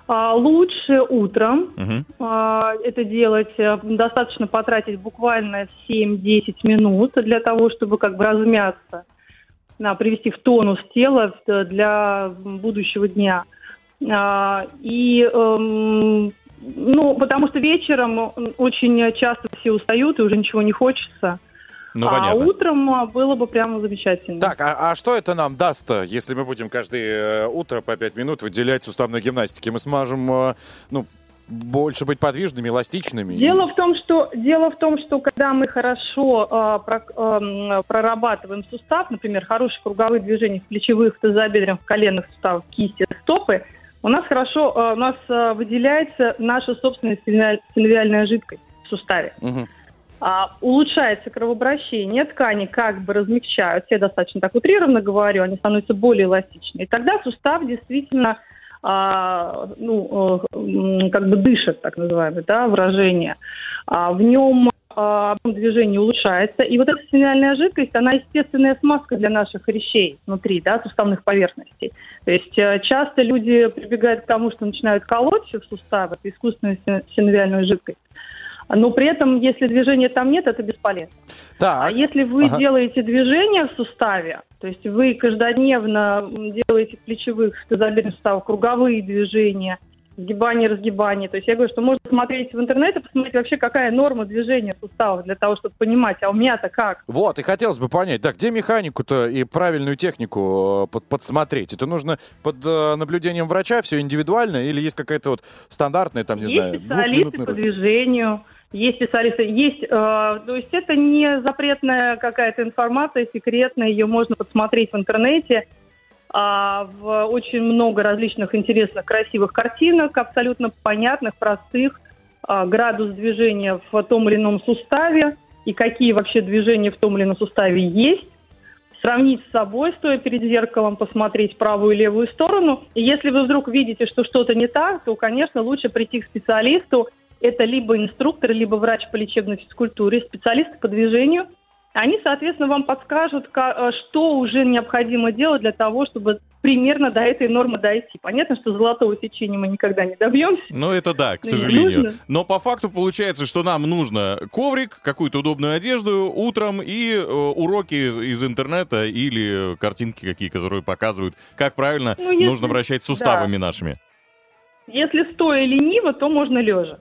А, лучше утром Мгм. а, это делать. Э, Достаточно потратить буквально 7-10 минут для того, чтобы как бы размяться, на, привести в тонус тела в- для будущего дня. А, И, эм, ну, потому что вечером очень часто все устают и уже ничего не хочется. Ну, а понятно. утром а, было бы прямо замечательно. Так, а, а что это нам даст-то, если мы будем каждое э, утро по 5 минут выделять суставной гимнастики? Мы сможем, э, ну, больше быть подвижными, эластичными? Дело в том, что дело в том, что когда мы хорошо а, про- ам, прорабатываем сустав, например, хорошие круговые движения в плечевых, тазобедренных, коленных суставах, кисти, стопы, у нас хорошо, а, у нас а, выделяется наша собственная сильвиаль- сильвиальная жидкость в суставе. Мгм. а, улучшается кровообращение, ткани как бы размягчаются, я достаточно так утрированно говорю, они становятся более эластичными. И тогда сустав действительно а, ну, э, как бы дышит, так называемое, да, выражение. А, в нем а, движение улучшается. И вот эта синальная жидкость, она естественная смазка для наших хрящей внутри, да, суставных поверхностей. То есть э, часто люди прибегают к тому, что начинают колоть в суставы, искусственную синовиальную жидкость. Но при этом, если движения там нет, это бесполезно. Так. А если вы Ага. делаете движение в суставе, то есть вы каждодневно делаете плечевых, тазобедренных суставах круговые движения, сгибание, разгибание. То есть я говорю, что можно смотреть в интернете, посмотреть вообще, какая норма движения суставов для того, чтобы понимать, а у меня-то как. Вот, и хотелось бы понять, да, где механику-то и правильную технику э, под- подсмотреть? Это нужно под э, наблюдением врача, все индивидуально, или есть какая-то вот стандартная, там, не есть знаю, специалисты по движению, есть специалисты, есть, э, то есть это не запретная какая-то информация, секретная, ее можно подсмотреть в интернете. А, в очень много различных интересных, красивых картинок, абсолютно понятных, простых, а, градус движения в том или ином суставе и какие вообще движения в том или ином суставе есть сравнить с собой, стоя перед зеркалом, посмотреть правую и левую сторону. И если вы вдруг видите, что что-то не так, то, конечно, лучше прийти к специалисту. Это либо инструктор, либо врач по лечебной физкультуре, специалисты по движению. Они, соответственно, вам подскажут, ка- э, что уже необходимо делать для того, чтобы примерно до этой нормы дойти. Понятно, что золотого сечения мы никогда не добьемся. Ну, это да, к сожалению. нужно. Но по факту получается, что нам нужно коврик, какую-то удобную одежду утром и э, уроки из, интернета или картинки какие, которые показывают, как правильно Ну, если- нужно вращать суставами нашими. Если стоя лениво, то можно лежа.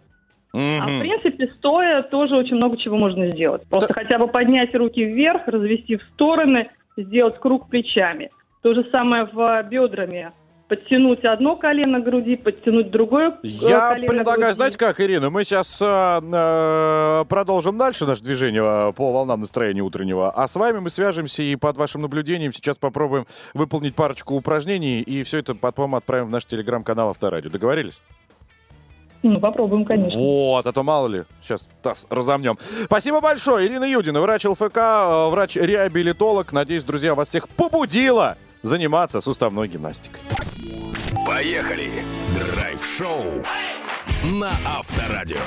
А в принципе, стоя тоже очень много чего можно сделать. Просто хотя бы поднять руки вверх, развести в стороны, сделать круг плечами. То же самое в бедрами. Подтянуть одно колено к груди, подтянуть другое э, Я колено предлагаю, груди. знаете как, Ирина, мы сейчас продолжим дальше наше движение э, по волнам настроения утреннего, а с вами мы свяжемся и под вашим наблюдением сейчас попробуем выполнить парочку упражнений, и все это потом отправим в наш телеграм-канал Авторадио. Договорились? Ну, попробуем, конечно. Вот, а то мало ли, сейчас таз разомнем. Спасибо большое, Ирина Юдина, врач ЛФК, э, врач-реабилитолог. Надеюсь, друзья, вас всех побудило заниматься суставной гимнастикой. Поехали! Драйв-шоу на Авторадио.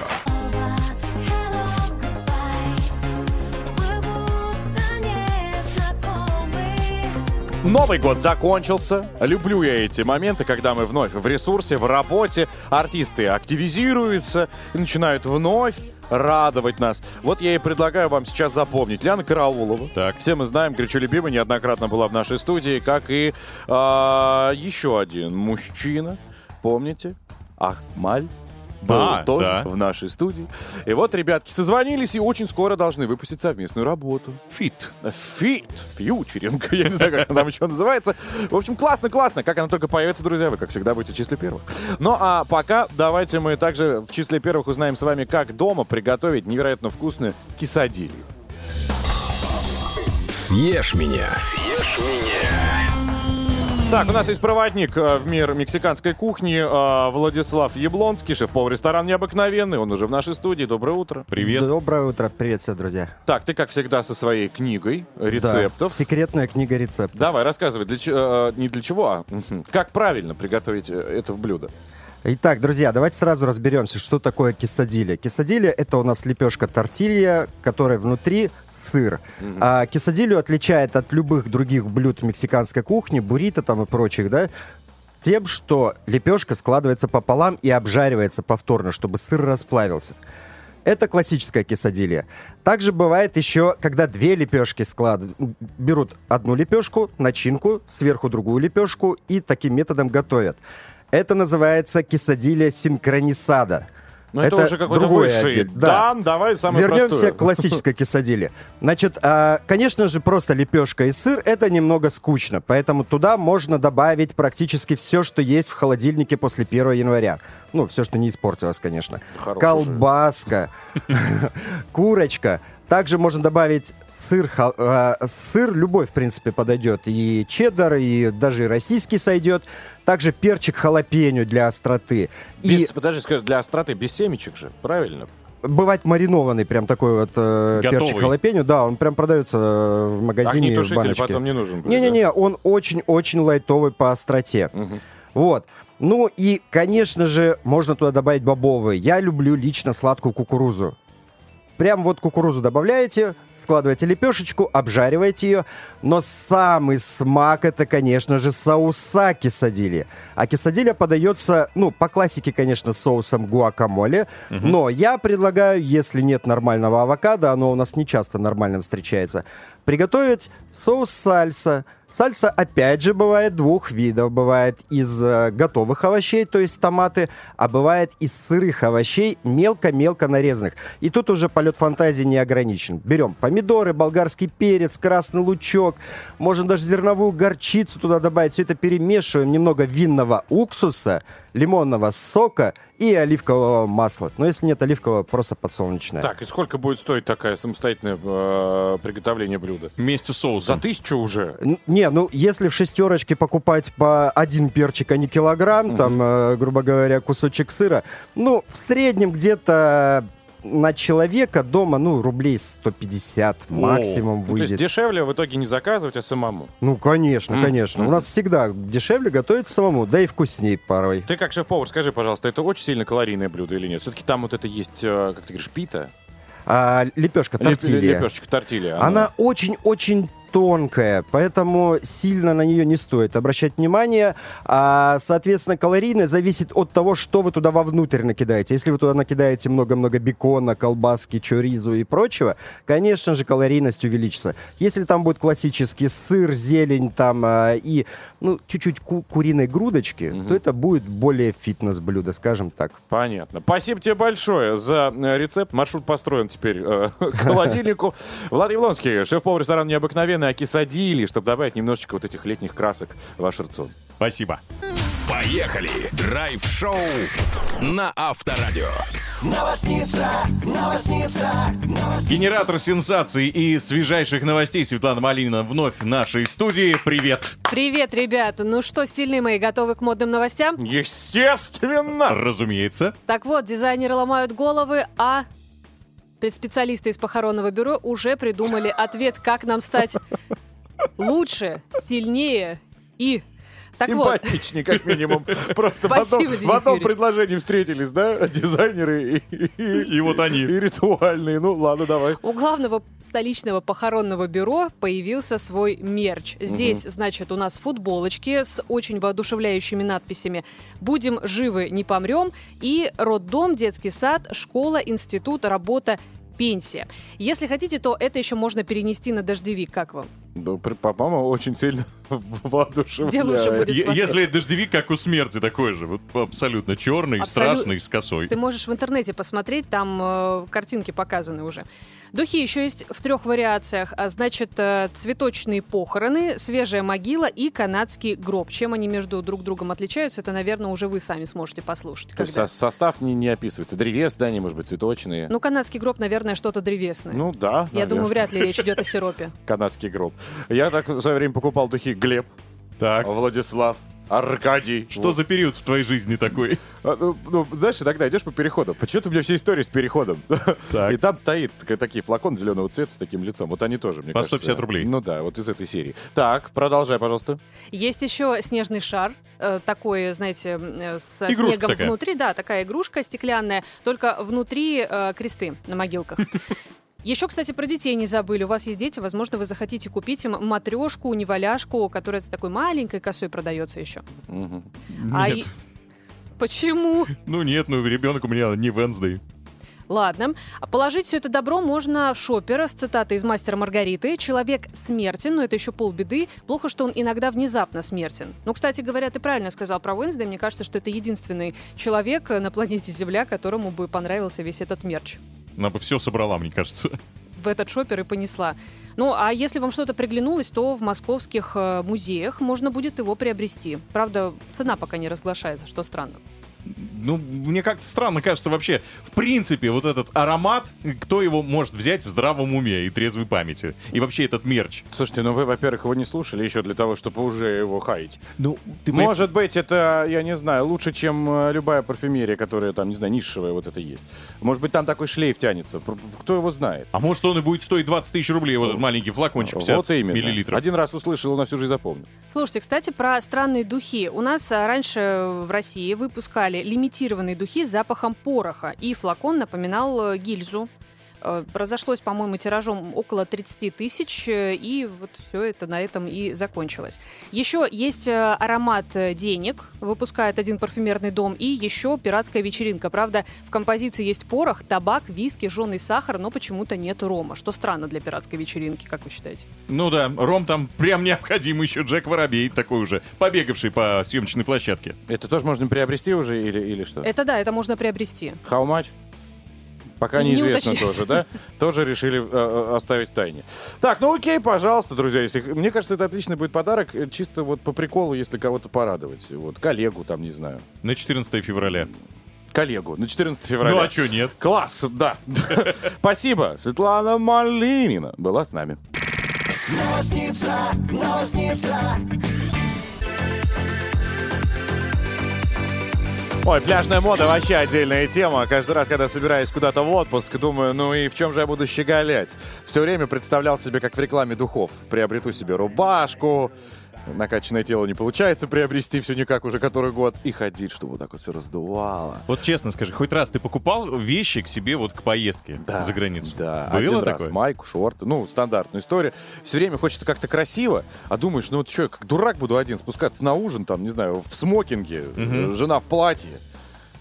Новый год закончился. Люблю я эти моменты, когда мы вновь в ресурсе, в работе. Артисты активизируются и начинают вновь радовать нас. Вот я и предлагаю вам сейчас запомнить. Ляна Караулова. Так. Все мы знаем, горячо любимая, неоднократно была в нашей студии, как и а, еще один мужчина. Помните? Ахмаль был А, тоже да. в нашей студии. И вот ребятки созвонились и очень скоро должны выпустить совместную работу. Фит. Фит, фьючеринг, я не знаю, как она там еще называется. В общем, классно, классно. Как она только появится, друзья, вы, как всегда, будете в числе первых. Ну, а пока давайте мы также в числе первых узнаем с вами, как дома приготовить невероятно вкусную кисадилью. Съешь меня. Так, у нас есть проводник э, в мир мексиканской кухни э, Владислав Яблонский, шеф-повар ресторан необыкновенный. Он уже в нашей студии. Доброе утро. Привет. Доброе утро, привет все, друзья. Так, ты, как всегда, со своей книгой рецептов. Да, секретная книга рецептов. Давай, рассказывай, для, э, не для чего, а как правильно приготовить это в блюдо. Итак, друзья, давайте сразу разберемся, что такое кисадилья. Кисадилья — это у нас лепешка тортилья, которая внутри сыр. А кисадилью отличает от любых других блюд мексиканской кухни, буррито там и прочих, да, тем, что лепешка складывается пополам и обжаривается повторно, чтобы сыр расплавился. Это классическая кисадилья. Также бывает еще, когда две лепешки складывают. Берут одну лепешку, начинку, сверху другую лепешку и таким методом готовят. Это называется кисадилья синхронисада. Ну, это уже какой-то высший отдел. дан. Давай самое Вернемся простое. к классической кисадиле. Значит, а, конечно же, просто лепешка и сыр это немного скучно, поэтому туда можно добавить практически все, что есть в холодильнике после 1 января. Ну, все, что не испортилось, конечно. Хороший Колбаска, курочка. Также можно добавить сыр, э, сыр любой, в принципе, подойдет. И чеддер, и даже и российский сойдет. Также перчик халапеньо для остроты. И Без, подожди, скажи, для остроты без семечек же, правильно? бывает маринованный, прям такой вот э, Готовый. перчик халапеньо. Да, он прям продается в магазине в Огнетушитель баночке. потом не нужен будет, Не-не-не, он очень-очень лайтовый по остроте. Вот. Ну и, конечно же, можно туда добавить бобовые. Я люблю лично сладкую кукурузу. Прям вот кукурузу добавляете, складываете лепешечку, обжариваете ее. Но самый смак это, конечно же, соуса кисадили. А кисадиля подается, ну, по классике, конечно, соусом гуакамоле. Но я предлагаю, если нет нормального авокадо, оно у нас не часто нормально встречается, приготовить соус сальса. Сальса, опять же, бывает двух видов. Бывает из э, готовых овощей, то есть томаты, а бывает из сырых овощей, мелко-мелко нарезанных. И тут уже полет фантазии не ограничен. Берем помидоры, болгарский перец, красный лучок, можно даже зерновую горчицу туда добавить. Все это перемешиваем, немного винного уксуса, лимонного сока и оливкового масла. Но если нет оливкового, просто подсолнечное. Так, и сколько будет стоить такое самостоятельное э, приготовление блюда? Вместе с соусом. За тысячу уже? Н- Не, ну если в шестерочке покупать по один перчик, а не килограмм, там, э, грубо говоря, кусочек сыра, ну, в среднем где-то на человека дома, ну, рублей 150 максимум Ну, то есть выйдет. дешевле в итоге не заказывать, а самому. Ну, конечно, М, конечно. м. У нас всегда дешевле готовить самому, да и вкуснее порой. Ты как шеф-повар, скажи, пожалуйста, это очень сильно калорийное блюдо или нет? Все-таки там вот это есть, э, как ты говоришь, пита? А лепешка тортилья. Лепешечка тортилья. Она очень-очень тонкая, поэтому сильно на нее не стоит обращать внимание. А, соответственно, калорийность зависит от того, что вы туда вовнутрь накидаете. Если вы туда накидаете много-много бекона, колбаски, чоризу и прочего, конечно же, калорийность увеличится. Если там будет классический сыр, зелень там а, и ну, чуть-чуть ку- куриной грудочки, то это будет более фитнес-блюдо, скажем так. Понятно. Спасибо тебе большое за э, рецепт. Маршрут построен теперь э, к холодильнику. Влад Явлонский, шеф-повар ресторана «Необыкновенный», окисадили, чтобы добавить немножечко вот этих летних красок в ваш рацион. Спасибо. Поехали! Драйв-шоу на Авторадио. Новосница, новосница, новосница. Генератор сенсаций и свежайших новостей Светлана Малинина вновь в нашей студии. Привет. Привет, ребята. Ну что, стильные мои, готовы к модным новостям? Естественно! Разумеется. Так вот, дизайнеры ломают головы, а специалисты из похоронного бюро уже придумали ответ, как нам стать лучше, сильнее и... Так вот, Симпатичнее, как минимум. Просто в Спасибо, одном, в одном предложении встретились, да, дизайнеры и, и, И вот они. и ритуальные. Ну, ладно, давай. У главного столичного похоронного бюро появился свой мерч. Здесь, значит, у нас футболочки с очень воодушевляющими надписями «Будем живы, не помрем» и «Роддом, детский сад, школа, институт, работа, пенсия». Если хотите, то это еще можно перенести на дождевик. Как вам? Ну, при- по-моему, очень сильно воодушевляет. Если дождевик, как у смерти, такой же. Вот абсолютно черный, Абсолю- страшный, с косой. Ты можешь в интернете посмотреть, там э, картинки показаны уже. Духи еще есть в трех вариациях. А, Значит, э, цветочные похороны, свежая могила и канадский гроб. Чем они между друг другом отличаются, это, наверное, уже вы сами сможете послушать. То есть когда. со- состав не, не описывается. Древес, да, они, может быть, цветочные. Ну, канадский гроб, наверное, что-то древесное. Ну, да. Я думаю, наверное. вряд ли речь идет о сиропе. Канадский гроб. Я так в свое время покупал духи Глеб, Так. Владислав, Аркадий. Что Вот. за период в твоей жизни такой? А, ну, ну, знаешь, иногда идешь по переходам. Почему-то у меня вся история с переходом. Так. И там стоит такие флакон зеленого цвета с таким лицом. Вот они тоже, мне По кажется. 150 рублей. Ну да, вот из этой серии. Так, продолжай, пожалуйста. Есть еще снежный шар, э, такой, знаете, э, с Игрушка снегом такая. внутри, да, такая игрушка стеклянная, только внутри э, кресты на могилках. Еще, кстати, про детей не забыли. У вас есть дети, возможно, вы захотите купить им матрешку, неваляшку, которая с такой маленькой косой продается еще. А Нет. и- Почему? Ну нет, ну ребенок у меня не Венсдей. Ладно. Положить все это добро можно в шопера с цитатой из «Мастера Маргариты». «Человек смертен, но это еще полбеды. Плохо, что он иногда внезапно смертен». Ну, кстати говоря, ты правильно сказал про Уэнсдей. Мне кажется, что это единственный человек на планете Земля, которому бы понравился весь этот мерч. Она бы все собрала, мне кажется. В этот шопер и понесла. Ну, а если вам что-то приглянулось, то в московских э, музеях можно будет его приобрести. Правда, цена пока не разглашается, что странно. Ну, мне как-то странно кажется вообще, в принципе, вот этот аромат, кто его может взять в здравом уме и трезвой памяти? И вообще этот мерч. Слушайте, ну вы, во-первых, его не слушали еще для того, чтобы уже его хаять. Ну, ты Может быть, это, я не знаю, лучше, чем э, любая парфюмерия, которая там, не знаю, нишевая вот это есть. Может быть, там такой шлейф тянется. Кто его знает? А может он и будет стоить 20 тысяч рублей, вот этот маленький флакончик 50 Вот именно. миллилитров. Один раз услышал, на всю жизнь запомнил. Слушайте, кстати, про странные духи. У нас а, раньше в России выпускали лимитированные духи с запахом пороха, и флакон напоминал э, гильзу. Э, Разошлось, по-моему, тиражом около 30 тысяч, э, и вот все это на этом и закончилось. Еще есть э, аромат денег, выпускает один парфюмерный дом, и еще пиратская вечеринка. Правда, в композиции есть порох, табак, виски, жженый сахар, но почему-то нет рома, что странно для пиратской вечеринки, как вы считаете? Ну да, Ром там прям необходим еще Джек Воробей, такой уже, побегавший по съемочной площадке. Это тоже можно приобрести уже или, или что? Это да, это можно приобрести. How much? Пока Не неизвестно уточняется. тоже, да? Тоже решили э, э, оставить в тайне. Так, ну окей, пожалуйста, друзья. Если... Мне кажется, это отличный будет подарок, э, чисто вот по приколу, если кого-то порадовать. Вот, коллегу там, не знаю. На 14 февраля. Коллегу, на 14 февраля. Ну а что нет? Класс, да. Спасибо. Светлана Малинина была с нами. Новосница, новосница. Ой, пляжная мода вообще отдельная тема. Каждый раз, когда собираюсь куда-то в отпуск, думаю, ну и в чем же я буду щеголять? Все время представлял себе, как в рекламе духов. Приобрету себе рубашку, накачанное тело не получается приобрести все никак уже который год, и ходить, чтобы вот так вот все раздувало. Вот честно скажи, хоть раз ты покупал вещи к себе вот к поездке за границу? Да, Было один такое? раз майку, шорты, ну, стандартная история. Все время хочется как-то красиво, а думаешь, ну вот что, я как дурак буду один спускаться на ужин, там, не знаю, в смокинге, э, жена в платье.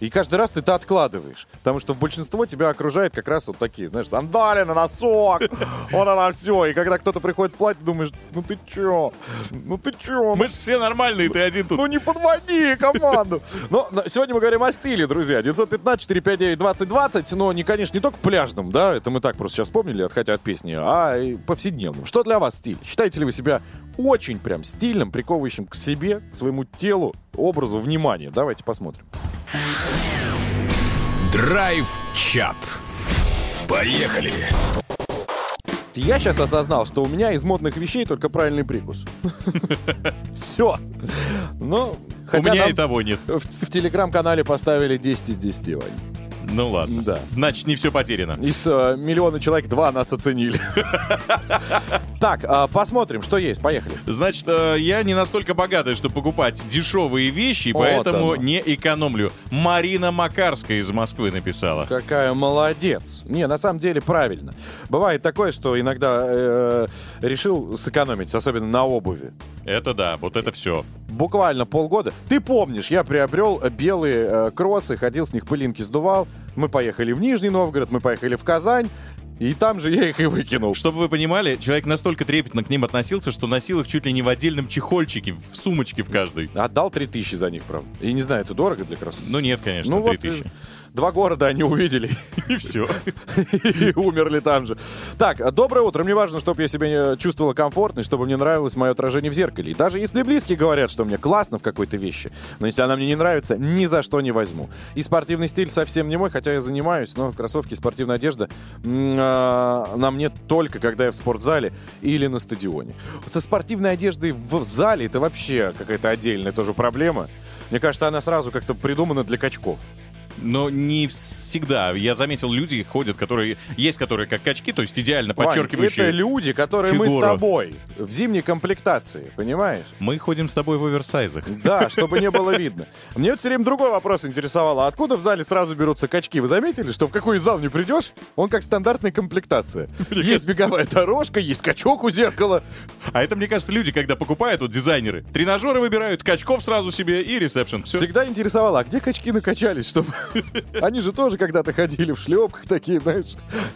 И каждый раз ты это откладываешь. Потому что в большинство тебя окружает как раз вот такие, знаешь, сандали на носок, он она все. И когда кто-то приходит в платье, думаешь, ну ты чё? Ну ты чё? Мы же все нормальные, ты один тут. Ну не подводи команду. Но сегодня мы говорим о стиле, друзья. 915-459-2020. Но, не, конечно, не только пляжным, да, это мы так просто сейчас вспомнили, отходя от песни, а и повседневным. Что для вас стиль? Считаете ли вы себя очень прям стильным, приковывающим к себе, к своему телу, образу, внимание? Давайте посмотрим. Драйв-чат. Поехали. Я сейчас осознал, что у меня из модных вещей только правильный прикус. Все. Ну, хотя меня и того нет. В, в телеграм-канале поставили 10 из 10, Вань. Ну ладно. Да. Значит, не все потеряно. Из э, миллиона человек два нас оценили. Так, а, посмотрим, что есть. Поехали. Значит, э, я не настолько богатый, чтобы покупать дешевые вещи, и Вот поэтому оно. не экономлю. Марина Макарская из Москвы написала. Какая молодец. Не, на самом деле правильно. Бывает такое, что иногда э, решил сэкономить, особенно на обуви. Это да, вот это все. Буквально полгода. Ты помнишь, я приобрел э, белые э, кроссы, ходил с них пылинки сдувал. Мы поехали в Нижний Новгород, мы поехали в Казань. И там же я их и выкинул. Чтобы вы понимали, человек настолько трепетно к ним относился, что носил их чуть ли не в отдельном чехольчике, в сумочке в каждой. Отдал 3000 за них, правда. И не знаю, это дорого для кроссовок? Ну нет, конечно, Ну вот, 3000. э, Два города они увидели. И все. И умерли там же. Так, доброе утро. Мне важно, чтобы я себя чувствовала комфортно, и чтобы мне нравилось мое отражение в зеркале. И даже если близкие говорят, что мне классно в какой-то вещи, но если она мне не нравится, ни за что не возьму. И спортивный стиль совсем не мой, хотя я занимаюсь, но кроссовки, спортивная одежда а, на мне только, когда я в спортзале или на стадионе. Со спортивной одеждой в зале это вообще какая-то отдельная тоже проблема. Мне кажется, она сразу как-то придумана для качков. Но не всегда. Я заметил, люди ходят, которые... Есть, которые как качки, то есть идеально Вань, подчеркивающие это люди, которые мы с фигуру. тобой в зимней комплектации, понимаешь? Мы ходим с тобой в оверсайзах. Да, чтобы не было видно. Мне вот все время другой вопрос интересовал. А откуда в зале сразу берутся качки? Вы заметили, что в какой зал не придешь, он как стандартная комплектация. Есть беговая дорожка, есть качок у зеркала. А это, мне кажется, люди, когда покупают, вот дизайнеры, тренажеры выбирают, качков сразу себе и ресепшн. Все. Всегда интересовало, а где качки накачались, чтобы... Они же тоже когда-то ходили в шлепках такие, знаешь,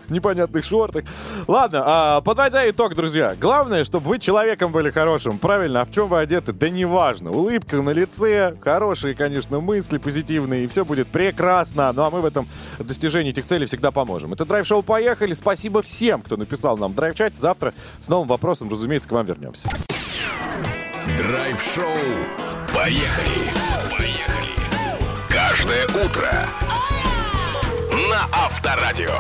непонятных шортах. Ладно, а, подводя итог, друзья. Главное, чтобы вы человеком были хорошим. Правильно, а в чем вы одеты? Да неважно. Улыбка на лице, хорошие, конечно, мысли позитивные, и все будет прекрасно. Ну а мы в этом достижении этих целей всегда поможем. Это драйв-шоу «Поехали». Спасибо всем, кто написал нам в драйв-чате. Завтра с новым вопросом, разумеется, к вам вернемся. Драйв-шоу. Поехали. Каждое утро на Авторадио.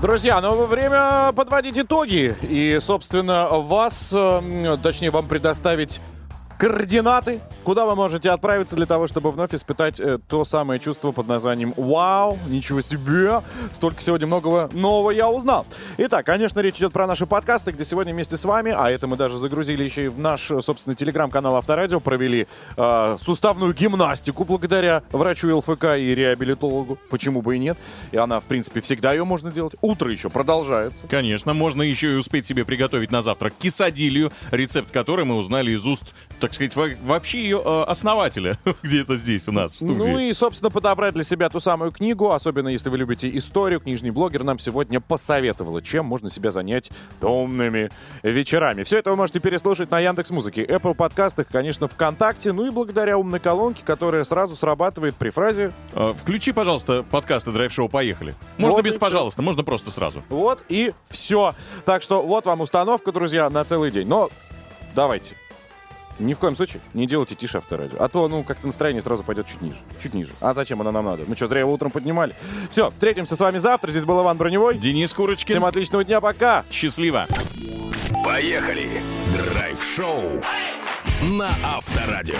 Друзья, ну время подводить итоги. И, собственно, вас, э, точнее, вам предоставить координаты, куда вы можете отправиться для того, чтобы вновь испытать э, то самое чувство под названием «Вау! Ничего себе! Столько сегодня многого нового я узнал!» Итак, конечно, речь идет про наши подкасты, где сегодня вместе с вами, а это мы даже загрузили еще и в наш, э, собственно, телеграм-канал Авторадио, провели э, суставную гимнастику благодаря врачу ЛФК и реабилитологу. Почему бы и нет? И она, в принципе, всегда ее можно делать. Утро еще продолжается. Конечно, можно еще и успеть себе приготовить на завтрак кисадилью, рецепт которой мы узнали из уст, так сказать, во- вообще ее э, основателя, где-то здесь у нас в студии. Ну и, собственно, подобрать для себя ту самую книгу, особенно если вы любите историю. Книжный блогер нам сегодня посоветовала, чем можно себя занять томными вечерами. Все это вы можете переслушать на Яндекс Музыке, Apple подкастах, конечно, ВКонтакте, ну и благодаря умной колонке, которая сразу срабатывает при фразе Э, Включи, пожалуйста, подкасты драйв-шоу «Поехали». Можно Вот без. «пожалуйста», можно просто сразу. Вот и все. Так что вот вам установка, друзья, на целый день. Но давайте. Ни в коем случае не делайте тише авторадио. А то, ну, как-то настроение сразу пойдет чуть ниже. Чуть ниже. А зачем оно нам надо? Мы что, зря его утром поднимали? Все, встретимся с вами завтра. Здесь был Иван Броневой. Денис Курочкин. Всем отличного дня, пока. Счастливо. Поехали! Драйв-шоу на Авторадио.